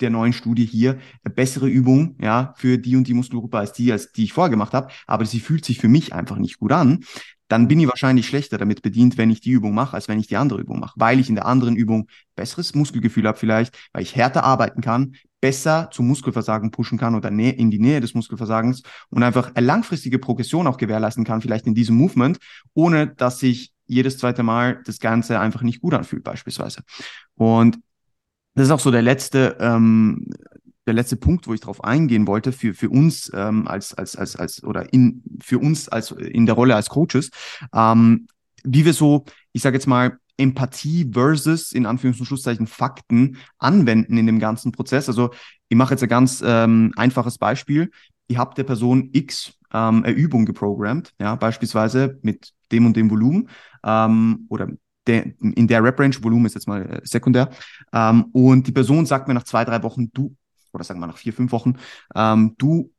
der neuen Studie hier eine bessere Übung, ja, für die und die Muskelgruppe als die, als die ich vorher gemacht habe, aber sie fühlt sich für mich einfach nicht gut an, dann bin ich wahrscheinlich schlechter damit bedient, wenn ich die Übung mache, als wenn ich die andere Übung mache, weil ich in der anderen Übung besseres Muskelgefühl habe vielleicht, weil ich härter arbeiten kann, besser zum Muskelversagen pushen kann oder in die Nähe des Muskelversagens und einfach eine langfristige Progression auch gewährleisten kann, vielleicht in diesem Movement, ohne dass sich jedes zweite Mal das Ganze einfach nicht gut anfühlt, beispielsweise. Und das ist auch so der letzte, ähm, der letzte Punkt, wo ich darauf eingehen wollte, für, für uns ähm, als, als, als, als, oder in, für uns als in der Rolle als Coaches, ähm, wie wir so, ich sage jetzt mal, Empathie versus in Anführungs- und Schlusszeichen Fakten anwenden in dem ganzen Prozess. Also ich mache jetzt ein ganz ähm, einfaches Beispiel. Ich habe der Person X ähm, eine Übung geprogrammt, ja, beispielsweise mit dem und dem Volumen ähm, oder der, in der Rap-Range, Volumen ist jetzt mal äh, sekundär. Ähm, und die Person sagt mir nach zwei, drei Wochen, du, oder sagen wir nach vier, fünf Wochen, ähm, du,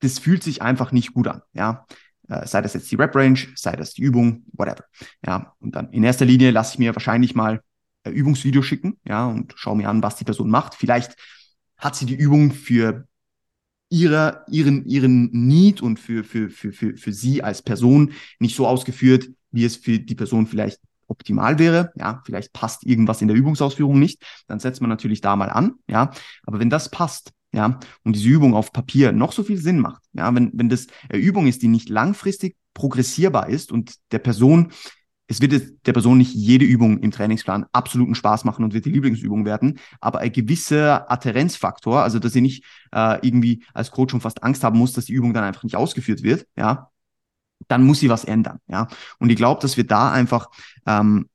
das fühlt sich einfach nicht gut an, ja. Äh, sei das jetzt die Rap-Range, sei das die Übung, whatever. Ja, und dann in erster Linie lasse ich mir wahrscheinlich mal ein Übungsvideo schicken, ja, und schaue mir an, was die Person macht. Vielleicht hat sie die Übung für ihre, ihren, ihren Need und für, für, für, für, für sie als Person nicht so ausgeführt, wie es für die Person vielleicht optimal wäre. Ja, vielleicht passt irgendwas in der Übungsausführung nicht. Dann setzt man natürlich da mal an. Ja, aber wenn das passt, ja, und diese Übung auf Papier noch so viel Sinn macht, ja, wenn, wenn das eine Übung ist, die nicht langfristig progressierbar ist und der Person, es wird der Person nicht jede Übung im Trainingsplan absoluten Spaß machen und wird die Lieblingsübung werden, aber ein gewisser Adherenzfaktor, also dass sie nicht äh, irgendwie als Coach schon fast Angst haben muss, dass die Übung dann einfach nicht ausgeführt wird, ja, dann muss sie was ändern. Ja? Und ich glaube, dass wir da einfach ähm,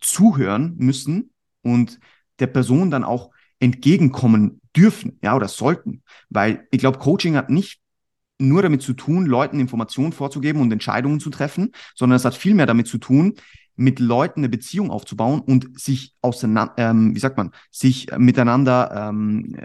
zuhören müssen und der Person dann auch entgegenkommen dürfen, ja, oder sollten. Weil ich glaube, Coaching hat nicht nur damit zu tun, Leuten Informationen vorzugeben und Entscheidungen zu treffen, sondern es hat viel mehr damit zu tun, mit Leuten eine Beziehung aufzubauen und sich auseinander, ähm, wie sagt man, sich miteinander ähm,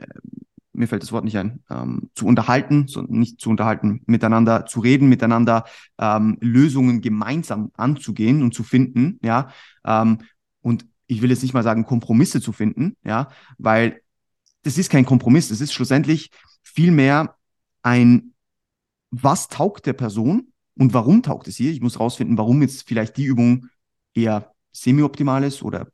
mir fällt das Wort nicht ein, ähm, zu unterhalten, so nicht zu unterhalten, miteinander zu reden, miteinander ähm, Lösungen gemeinsam anzugehen und zu finden, ja. Ähm, und ich will jetzt nicht mal sagen, Kompromisse zu finden, ja, weil das ist kein Kompromiss, das ist schlussendlich vielmehr ein, was taugt der Person und warum taugt es ihr? Ich muss rausfinden, warum jetzt vielleicht die Übung eher semi-optimal ist oder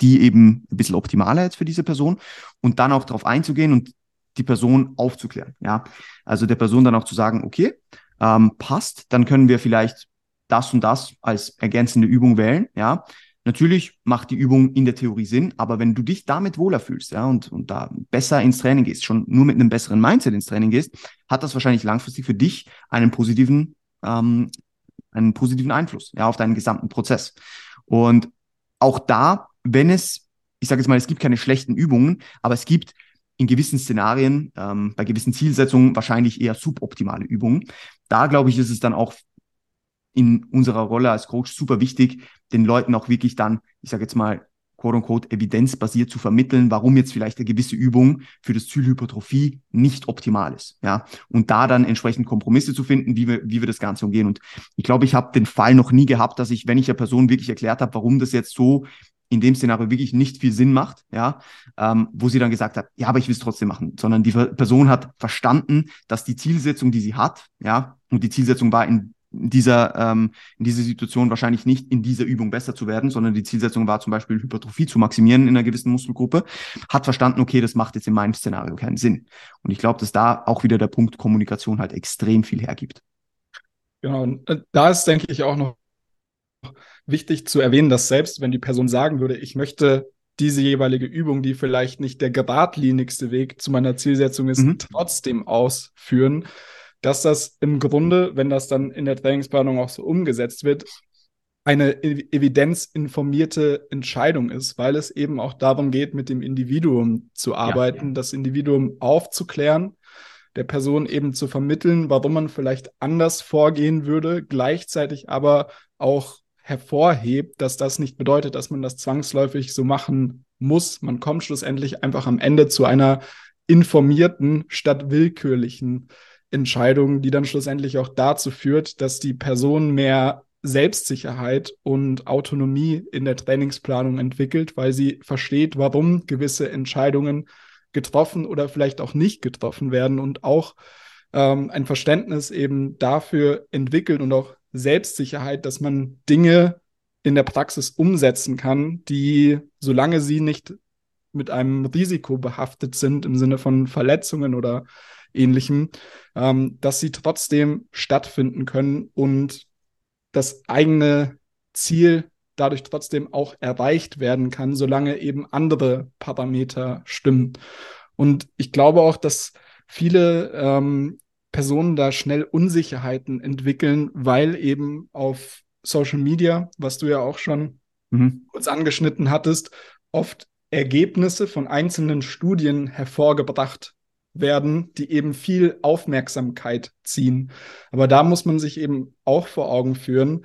die eben ein bisschen optimaler jetzt für diese Person und dann auch darauf einzugehen und die Person aufzuklären. Ja, also der Person dann auch zu sagen, okay, ähm, passt, dann können wir vielleicht das und das als ergänzende Übung wählen. Ja, natürlich macht die Übung in der Theorie Sinn, aber wenn du dich damit wohler fühlst, ja, und, und da besser ins Training gehst, schon nur mit einem besseren Mindset ins Training gehst, hat das wahrscheinlich langfristig für dich einen positiven, ähm, einen positiven Einfluss, ja, auf deinen gesamten Prozess. Und auch da, wenn es, ich sage jetzt mal, es gibt keine schlechten Übungen, aber es gibt in gewissen Szenarien, ähm, bei gewissen Zielsetzungen wahrscheinlich eher suboptimale Übungen. Da glaube ich, ist es dann auch in unserer Rolle als Coach super wichtig, den Leuten auch wirklich dann, ich sage jetzt mal, quote-unquote evidenzbasiert zu vermitteln, warum jetzt vielleicht eine gewisse Übung für das Ziel Hypertrophie nicht optimal ist. Ja, und da dann entsprechend Kompromisse zu finden, wie wir, wie wir das Ganze umgehen. Und ich glaube, ich habe den Fall noch nie gehabt, dass ich, wenn ich der Person wirklich erklärt habe, warum das jetzt so in dem Szenario wirklich nicht viel Sinn macht, ja, ähm, wo sie dann gesagt hat, ja, aber ich will es trotzdem machen, sondern die Person hat verstanden, dass die Zielsetzung, die sie hat, ja, und die Zielsetzung war in dieser, ähm, in dieser Situation wahrscheinlich nicht in dieser Übung besser zu werden, sondern die Zielsetzung war zum Beispiel Hypertrophie zu maximieren in einer gewissen Muskelgruppe, hat verstanden, okay, das macht jetzt in meinem Szenario keinen Sinn. Und ich glaube, dass da auch wieder der Punkt Kommunikation halt extrem viel hergibt. Genau, äh, da ist, denke ich, auch noch wichtig zu erwähnen, dass selbst wenn die Person sagen würde, ich möchte diese jeweilige Übung, die vielleicht nicht der geradlinigste Weg zu meiner Zielsetzung ist, mhm. trotzdem ausführen, dass das im Grunde, wenn das dann in der Trainingsplanung auch so umgesetzt wird, eine evidenzinformierte Entscheidung ist, weil es eben auch darum geht, mit dem Individuum zu arbeiten, ja, ja. das Individuum aufzuklären, der Person eben zu vermitteln, warum man vielleicht anders vorgehen würde, gleichzeitig aber auch hervorhebt, dass das nicht bedeutet, dass man das zwangsläufig so machen muss. Man kommt schlussendlich einfach am Ende zu einer informierten statt willkürlichen Entscheidung, die dann schlussendlich auch dazu führt, dass die Person mehr Selbstsicherheit und Autonomie in der Trainingsplanung entwickelt, weil sie versteht, warum gewisse Entscheidungen getroffen oder vielleicht auch nicht getroffen werden und auch ähm, ein Verständnis eben dafür entwickelt und auch Selbstsicherheit, dass man Dinge in der Praxis umsetzen kann, die, solange sie nicht mit einem Risiko behaftet sind, im Sinne von Verletzungen oder ähnlichem, ähm, dass sie trotzdem stattfinden können und das eigene Ziel dadurch trotzdem auch erreicht werden kann, solange eben andere Parameter stimmen. Und ich glaube auch, dass viele ähm, Personen da schnell Unsicherheiten entwickeln, weil eben auf Social Media, was du ja auch schon mhm. kurz angeschnitten hattest, oft Ergebnisse von einzelnen Studien hervorgebracht werden, die eben viel Aufmerksamkeit ziehen. Aber da muss man sich eben auch vor Augen führen,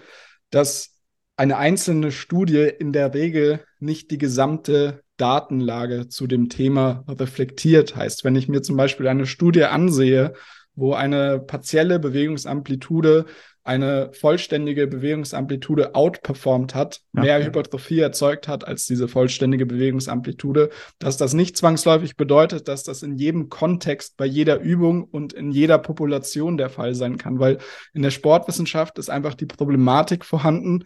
dass eine einzelne Studie in der Regel nicht die gesamte Datenlage zu dem Thema reflektiert. Heißt, wenn ich mir zum Beispiel eine Studie ansehe, wo eine partielle Bewegungsamplitude eine vollständige Bewegungsamplitude outperformt hat, ja, mehr. Hypertrophie erzeugt hat als diese vollständige Bewegungsamplitude, dass das nicht zwangsläufig bedeutet, dass das in jedem Kontext, bei jeder Übung und in jeder Population der Fall sein kann, weil in der Sportwissenschaft ist einfach die Problematik vorhanden,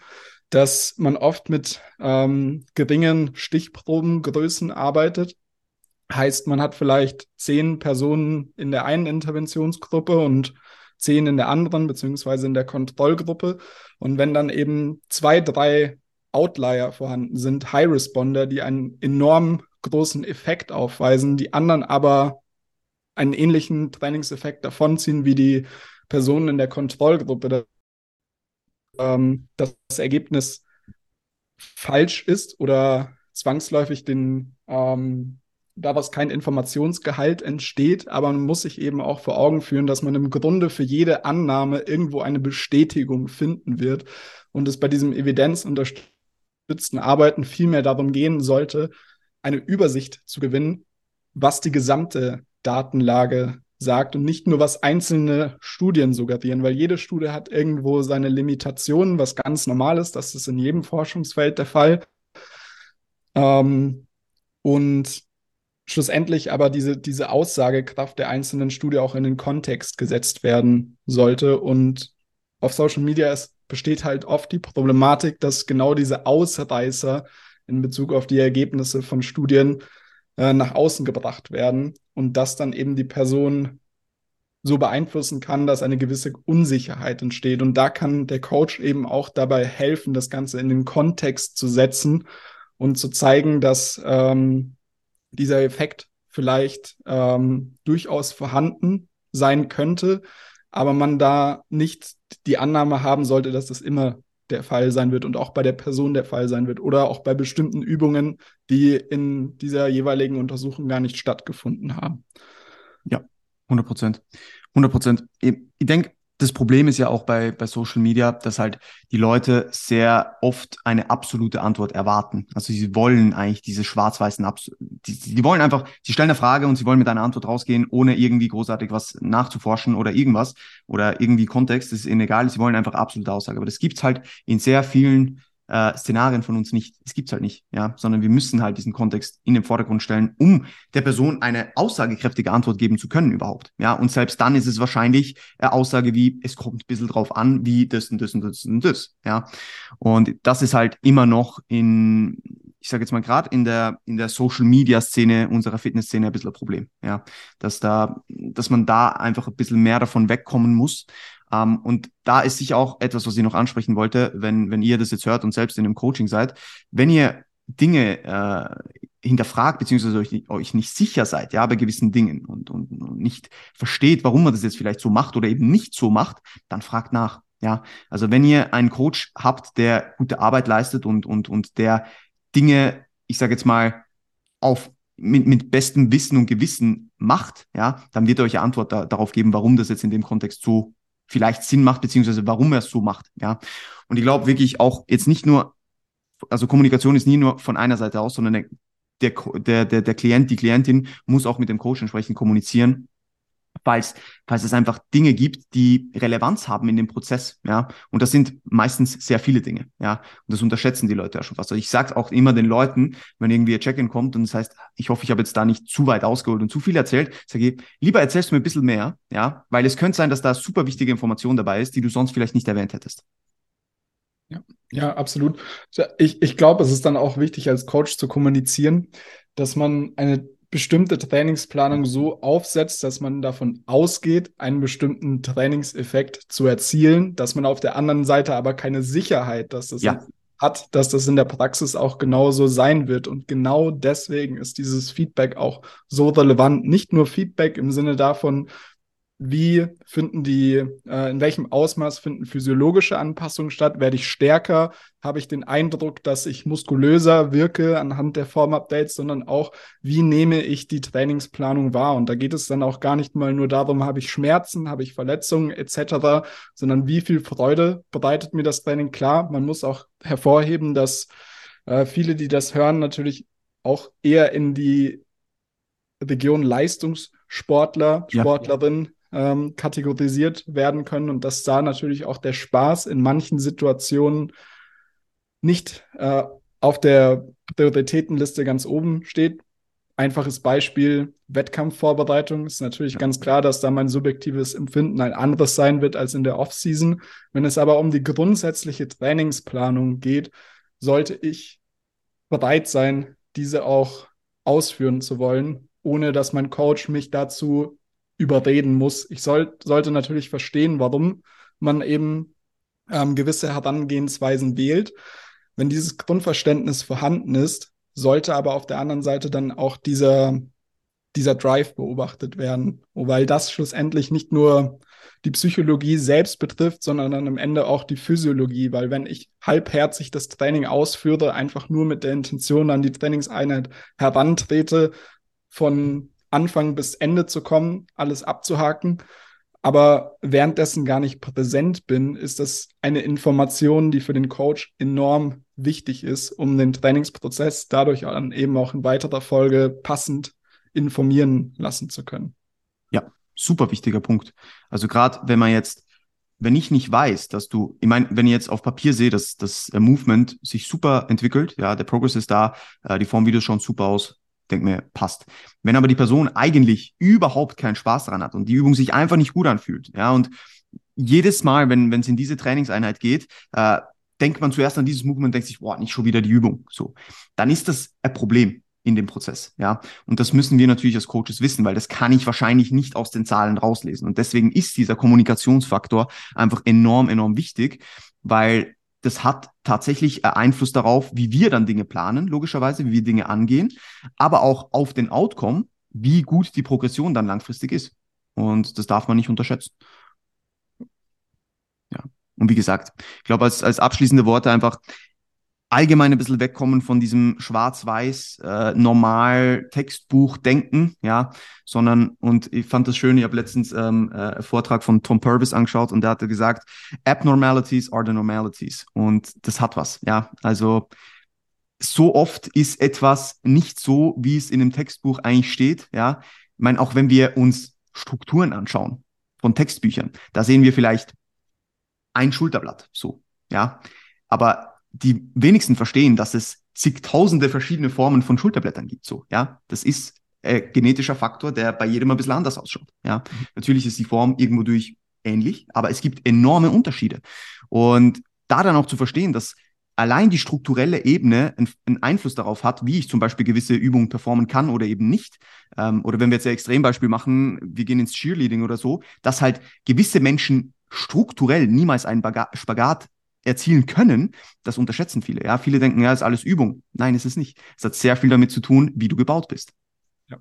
dass man oft mit ähm, geringen Stichprobengrößen arbeitet. Heißt, man hat vielleicht zehn Personen in der einen Interventionsgruppe und zehn in der anderen, beziehungsweise in der Kontrollgruppe. Und wenn dann eben zwei, drei Outlier vorhanden sind, High Responder, die einen enorm großen Effekt aufweisen, die anderen aber einen ähnlichen Trainingseffekt davonziehen wie die Personen in der Kontrollgruppe, ähm, dass das Ergebnis falsch ist oder zwangsläufig den ähm, daraus kein Informationsgehalt entsteht, aber man muss sich eben auch vor Augen führen, dass man im Grunde für jede Annahme irgendwo eine Bestätigung finden wird und es bei diesem evidenzunterstützten Arbeiten vielmehr darum gehen sollte, eine Übersicht zu gewinnen, was die gesamte Datenlage sagt und nicht nur was einzelne Studien suggerieren, weil jede Studie hat irgendwo seine Limitationen, was ganz normal ist, das ist in jedem Forschungsfeld der Fall. Ähm, und schlussendlich aber diese, diese Aussagekraft der einzelnen Studie auch in den Kontext gesetzt werden sollte. Und auf Social Media ist, besteht halt oft die Problematik, dass genau diese Ausreißer in Bezug auf die Ergebnisse von Studien äh, nach außen gebracht werden und das dann eben die Person so beeinflussen kann, dass eine gewisse Unsicherheit entsteht. Und da kann der Coach eben auch dabei helfen, das Ganze in den Kontext zu setzen und zu zeigen, dass ähm, dieser Effekt vielleicht ähm, durchaus vorhanden sein könnte, aber man da nicht die Annahme haben sollte, dass das immer der Fall sein wird und auch bei der Person der Fall sein wird oder auch bei bestimmten Übungen, die in dieser jeweiligen Untersuchung gar nicht stattgefunden haben. Ja, 100 Prozent. 100 Prozent. Ich, ich denke, das Problem ist ja auch bei, bei Social Media, dass halt die Leute sehr oft eine absolute Antwort erwarten. Also sie wollen eigentlich diese schwarz-weißen, die, die wollen einfach, sie stellen eine Frage und sie wollen mit einer Antwort rausgehen, ohne irgendwie großartig was nachzuforschen oder irgendwas oder irgendwie Kontext, das ist ihnen egal, sie wollen einfach absolute Aussage. Aber das gibt's halt in sehr vielen äh, Szenarien von uns nicht. Es gibt's halt nicht, ja, sondern wir müssen halt diesen Kontext in den Vordergrund stellen, um der Person eine aussagekräftige Antwort geben zu können überhaupt, ja. Und selbst dann ist es wahrscheinlich eine Aussage wie, es kommt ein bisschen drauf an, wie das und das und das und das, ja. Und das ist halt immer noch in, ich sage jetzt mal gerade in der in der Social Media Szene unserer Fitness Szene ein bisschen ein Problem, ja, dass da dass man da einfach ein bisschen mehr davon wegkommen muss ähm, und da ist sicher auch etwas, was ich noch ansprechen wollte, wenn, wenn ihr das jetzt hört und selbst in einem Coaching seid, wenn ihr Dinge äh, hinterfragt, beziehungsweise euch, euch nicht sicher seid, ja, bei gewissen Dingen und, und, und nicht versteht, warum man das jetzt vielleicht so macht oder eben nicht so macht, dann fragt nach. Ja, also wenn ihr einen Coach habt, der gute Arbeit leistet und, und, und der Dinge, ich sage jetzt mal, auf mit, mit bestem Wissen und Gewissen macht, ja, dann wird er euch eine Antwort da, darauf geben, warum das jetzt in dem Kontext so vielleicht Sinn macht, beziehungsweise warum er es so macht. Ja. Und ich glaube wirklich auch jetzt nicht nur, also Kommunikation ist nie nur von einer Seite aus, sondern der, der, der, der Klient, die Klientin muss auch mit dem Coach entsprechend kommunizieren falls, falls es einfach Dinge gibt, die Relevanz haben in dem Prozess, ja. Und das sind meistens sehr viele Dinge, ja. Und das unterschätzen die Leute ja schon fast. Also ich sage auch immer den Leuten, wenn irgendwie ein Check-in kommt und das heißt, ich hoffe, ich habe jetzt da nicht zu weit ausgeholt und zu viel erzählt, sage ich, lieber erzählst du mir ein bisschen mehr, ja, weil es könnte sein, dass da super wichtige Information dabei ist, die du sonst vielleicht nicht erwähnt hättest. Ja, ja, absolut. Ich, ich glaube, es ist dann auch wichtig, als Coach zu kommunizieren, dass man eine bestimmte Trainingsplanung so aufsetzt, dass man davon ausgeht, einen bestimmten Trainingseffekt zu erzielen, dass man auf der anderen Seite aber keine Sicherheit, dass das ja. hat, dass das in der Praxis auch genauso sein wird. Und genau deswegen ist dieses Feedback auch so relevant. Nicht nur Feedback im Sinne davon, wie finden die, äh, in welchem Ausmaß finden physiologische Anpassungen statt? Werde ich stärker? Habe ich den Eindruck, dass ich muskulöser wirke anhand der Formupdates, sondern auch, wie nehme ich die Trainingsplanung wahr? Und da geht es dann auch gar nicht mal nur darum, habe ich Schmerzen, habe ich Verletzungen etc., sondern wie viel Freude bereitet mir das Training? Klar, man muss auch hervorheben, dass äh, viele, die das hören, natürlich auch eher in die Region Leistungssportler, Sportlerin ja ähm, kategorisiert werden können und dass da natürlich auch der Spaß in manchen Situationen nicht äh, auf der Prioritätenliste ganz oben steht. Einfaches Beispiel, Wettkampfvorbereitung ist natürlich ja. ganz klar, dass da mein subjektives Empfinden ein anderes sein wird als in der Offseason. Wenn es aber um die grundsätzliche Trainingsplanung geht, sollte ich bereit sein, diese auch ausführen zu wollen, ohne dass mein Coach mich dazu überreden muss. Ich soll, sollte natürlich verstehen, warum man eben ähm, gewisse Herangehensweisen wählt. Wenn dieses Grundverständnis vorhanden ist, sollte aber auf der anderen Seite dann auch dieser, dieser Drive beobachtet werden, weil das schlussendlich nicht nur die Psychologie selbst betrifft, sondern dann am Ende auch die Physiologie, weil wenn ich halbherzig das Training ausführe, einfach nur mit der Intention an die Trainingseinheit herantrete, von Anfang bis Ende zu kommen, alles abzuhaken, aber währenddessen gar nicht präsent bin, ist das eine Information, die für den Coach enorm wichtig ist, um den Trainingsprozess dadurch dann eben auch in weiterer Folge passend informieren lassen zu können. Ja, super wichtiger Punkt. Also gerade wenn man jetzt wenn ich nicht weiß, dass du, ich meine, wenn ich jetzt auf Papier sehe, dass das Movement sich super entwickelt, ja, der Progress ist da, äh, die Formvideos schauen super aus, denke mir, passt. Wenn aber die Person eigentlich überhaupt keinen Spaß daran hat und die Übung sich einfach nicht gut anfühlt, ja, und jedes Mal, wenn es in diese Trainingseinheit geht, äh, denkt man zuerst an dieses Movement, denkt sich, boah, nicht schon wieder die Übung, so, dann ist das ein Problem in dem Prozess, ja. Und das müssen wir natürlich als Coaches wissen, weil das kann ich wahrscheinlich nicht aus den Zahlen rauslesen. Und deswegen ist dieser Kommunikationsfaktor einfach enorm, enorm wichtig, weil das hat tatsächlich Einfluss darauf, wie wir dann Dinge planen, logischerweise, wie wir Dinge angehen, aber auch auf den Outcome, wie gut die Progression dann langfristig ist. Und das darf man nicht unterschätzen. Ja. Und wie gesagt, ich glaube, als, als abschließende Worte einfach allgemein ein bisschen wegkommen von diesem schwarz-weiß äh, normal Textbuch denken, ja, sondern und ich fand das schön, ich habe letztens ähm, äh, einen Vortrag von Tom Purvis angeschaut und der hatte gesagt, Abnormalities are the normalities und das hat was, ja, also so oft ist etwas nicht so, wie es in dem Textbuch eigentlich steht, ja, ich meine, auch wenn wir uns Strukturen anschauen von Textbüchern, da sehen wir vielleicht ein Schulterblatt, so, ja, aber die wenigsten verstehen, dass es zigtausende verschiedene Formen von Schulterblättern gibt. So, ja, das ist äh, genetischer Faktor, der bei jedem ein bisschen anders ausschaut. Ja, mhm. natürlich ist die Form irgendwo durch ähnlich, aber es gibt enorme Unterschiede. Und da dann auch zu verstehen, dass allein die strukturelle Ebene einen Einfluss darauf hat, wie ich zum Beispiel gewisse Übungen performen kann oder eben nicht. Ähm, oder wenn wir jetzt ein Extrembeispiel machen, wir gehen ins Cheerleading oder so, dass halt gewisse Menschen strukturell niemals einen Spagat erzielen können, das unterschätzen viele. Ja, viele denken, ja, ist alles Übung. Nein, ist es nicht. Es hat sehr viel damit zu tun, wie du gebaut bist. Ja,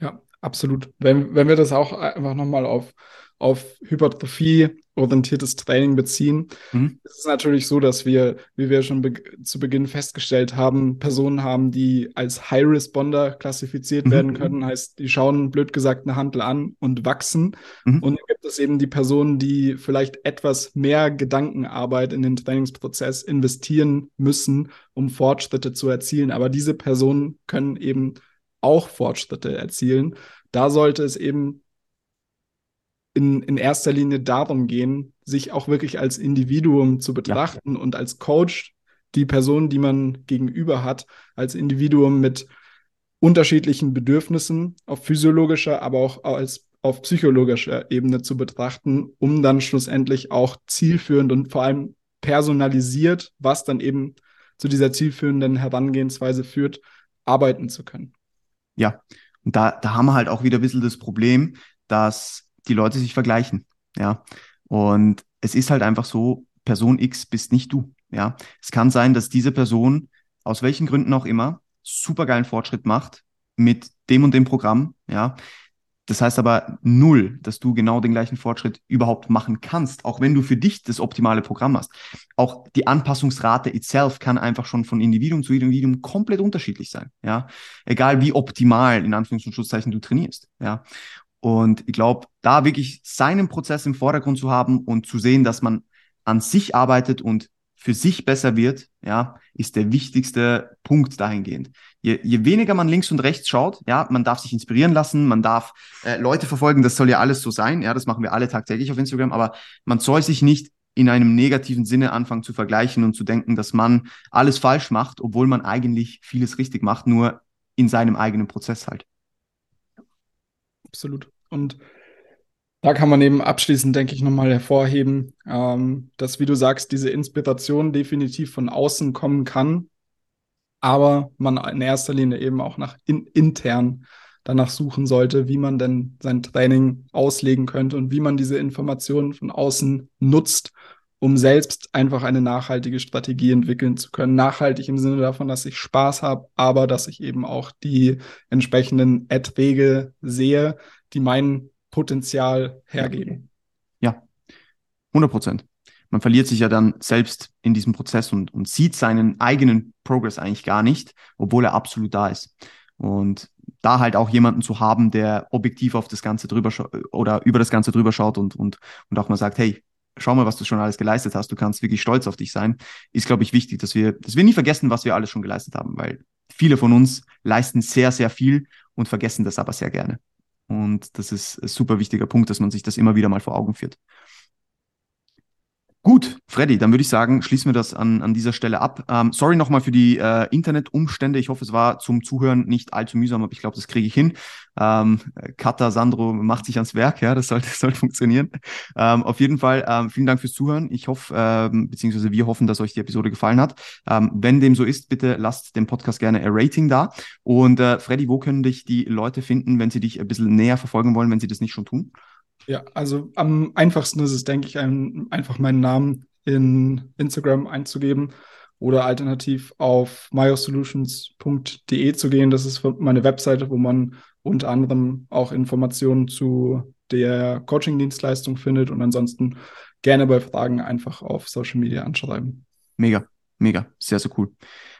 ja absolut. Wenn, wenn wir das auch einfach nochmal auf auf Hypertrophie-orientiertes Training beziehen, mhm. ist es natürlich so, dass wir, wie wir schon be zu Beginn festgestellt haben, Personen haben, die als High Responder klassifiziert mhm. werden können. Heißt, die schauen blöd gesagt eine Handel an und wachsen. Mhm. Und dann gibt es eben die Personen, die vielleicht etwas mehr Gedankenarbeit in den Trainingsprozess investieren müssen, um Fortschritte zu erzielen. Aber diese Personen können eben auch Fortschritte erzielen. Da sollte es eben in, in erster Linie darum gehen, sich auch wirklich als Individuum zu betrachten ja. und als Coach die Person, die man gegenüber hat, als Individuum mit unterschiedlichen Bedürfnissen auf physiologischer, aber auch als auf psychologischer Ebene zu betrachten, um dann schlussendlich auch zielführend und vor allem personalisiert, was dann eben zu dieser zielführenden Herangehensweise führt, arbeiten zu können. Ja, und da, da haben wir halt auch wieder ein bisschen das Problem, dass die Leute sich vergleichen. Ja. Und es ist halt einfach so, Person X bist nicht du. Ja. Es kann sein, dass diese Person, aus welchen Gründen auch immer, supergeilen Fortschritt macht mit dem und dem Programm. Ja. Das heißt aber null, dass du genau den gleichen Fortschritt überhaupt machen kannst, auch wenn du für dich das optimale Programm hast. Auch die Anpassungsrate itself kann einfach schon von Individuum zu Individuum komplett unterschiedlich sein. Ja, egal wie optimal in Anführungs- und Schlusszeichen du trainierst. Ja, und ich glaube, da wirklich seinen Prozess im Vordergrund zu haben und zu sehen, dass man an sich arbeitet und für sich besser wird, ja, ist der wichtigste Punkt dahingehend. Je, je weniger man links und rechts schaut, ja, man darf sich inspirieren lassen, man darf äh, Leute verfolgen, das soll ja alles so sein, ja, das machen wir alle tagtäglich auf Instagram, aber man soll sich nicht in einem negativen Sinne anfangen zu vergleichen und zu denken, dass man alles falsch macht, obwohl man eigentlich vieles richtig macht, nur in seinem eigenen Prozess halt absolut. Und da kann man eben abschließend, denke ich, nochmal hervorheben, ähm, dass, wie du sagst, diese Inspiration definitiv von außen kommen kann, aber man in erster Linie eben auch nach in, intern danach suchen sollte, wie man denn sein Training auslegen könnte und wie man diese Informationen von außen nutzt, um selbst einfach eine nachhaltige Strategie entwickeln zu können. Nachhaltig im Sinne davon, dass ich Spaß habe, aber dass ich eben auch die entsprechenden Erträge sehe, die mein Potenzial hergeben. Ja, 100 Prozent. Man verliert sich ja dann selbst in diesem Prozess und, und sieht seinen eigenen Progress eigentlich gar nicht, obwohl er absolut da ist. Und da halt auch jemanden zu haben, der objektiv auf das Ganze drüber oder über das Ganze drüber schaut und, und, und auch mal sagt, hey, schau mal, was du schon alles geleistet hast, du kannst wirklich stolz auf dich sein, ist, glaube ich, wichtig, dass wir, dass wir nie vergessen, was wir alles schon geleistet haben, weil viele von uns leisten sehr, sehr viel und vergessen das aber sehr gerne. Und das ist ein super wichtiger Punkt, dass man sich das immer wieder mal vor Augen führt. Gut, Freddy, dann würde ich sagen, schließen wir das an, an dieser Stelle ab. Ähm, sorry nochmal für die äh, Internetumstände. Ich hoffe, es war zum Zuhören nicht allzu mühsam, aber ich glaube, das kriege ich hin. Ähm, Kata, Sandro macht sich ans Werk, ja, das sollte, sollte funktionieren. Ähm, auf jeden Fall, ähm, vielen Dank fürs Zuhören. Ich hoffe, ähm, beziehungsweise wir hoffen, dass euch die Episode gefallen hat. Ähm, wenn dem so ist, bitte lasst dem Podcast gerne ein Rating da. Und äh, Freddy, wo können dich die Leute finden, wenn sie dich ein bisschen näher verfolgen wollen, wenn sie das nicht schon tun? Ja, also am einfachsten ist es, denke ich, einfach meinen Namen in Instagram einzugeben oder alternativ auf myosolutions.de zu gehen. Das ist meine Webseite, wo man unter anderem auch Informationen zu der Coaching-Dienstleistung findet und ansonsten gerne bei Fragen einfach auf Social Media anschreiben. Mega, mega, sehr, sehr cool.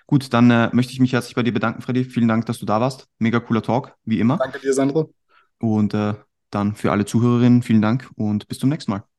Gut, dann äh, möchte ich mich herzlich bei dir bedanken, Freddy. Vielen Dank, dass du da warst. Mega cooler Talk, wie immer. Danke dir, Sandro. Und äh, dann für alle Zuhörerinnen vielen Dank und bis zum nächsten Mal.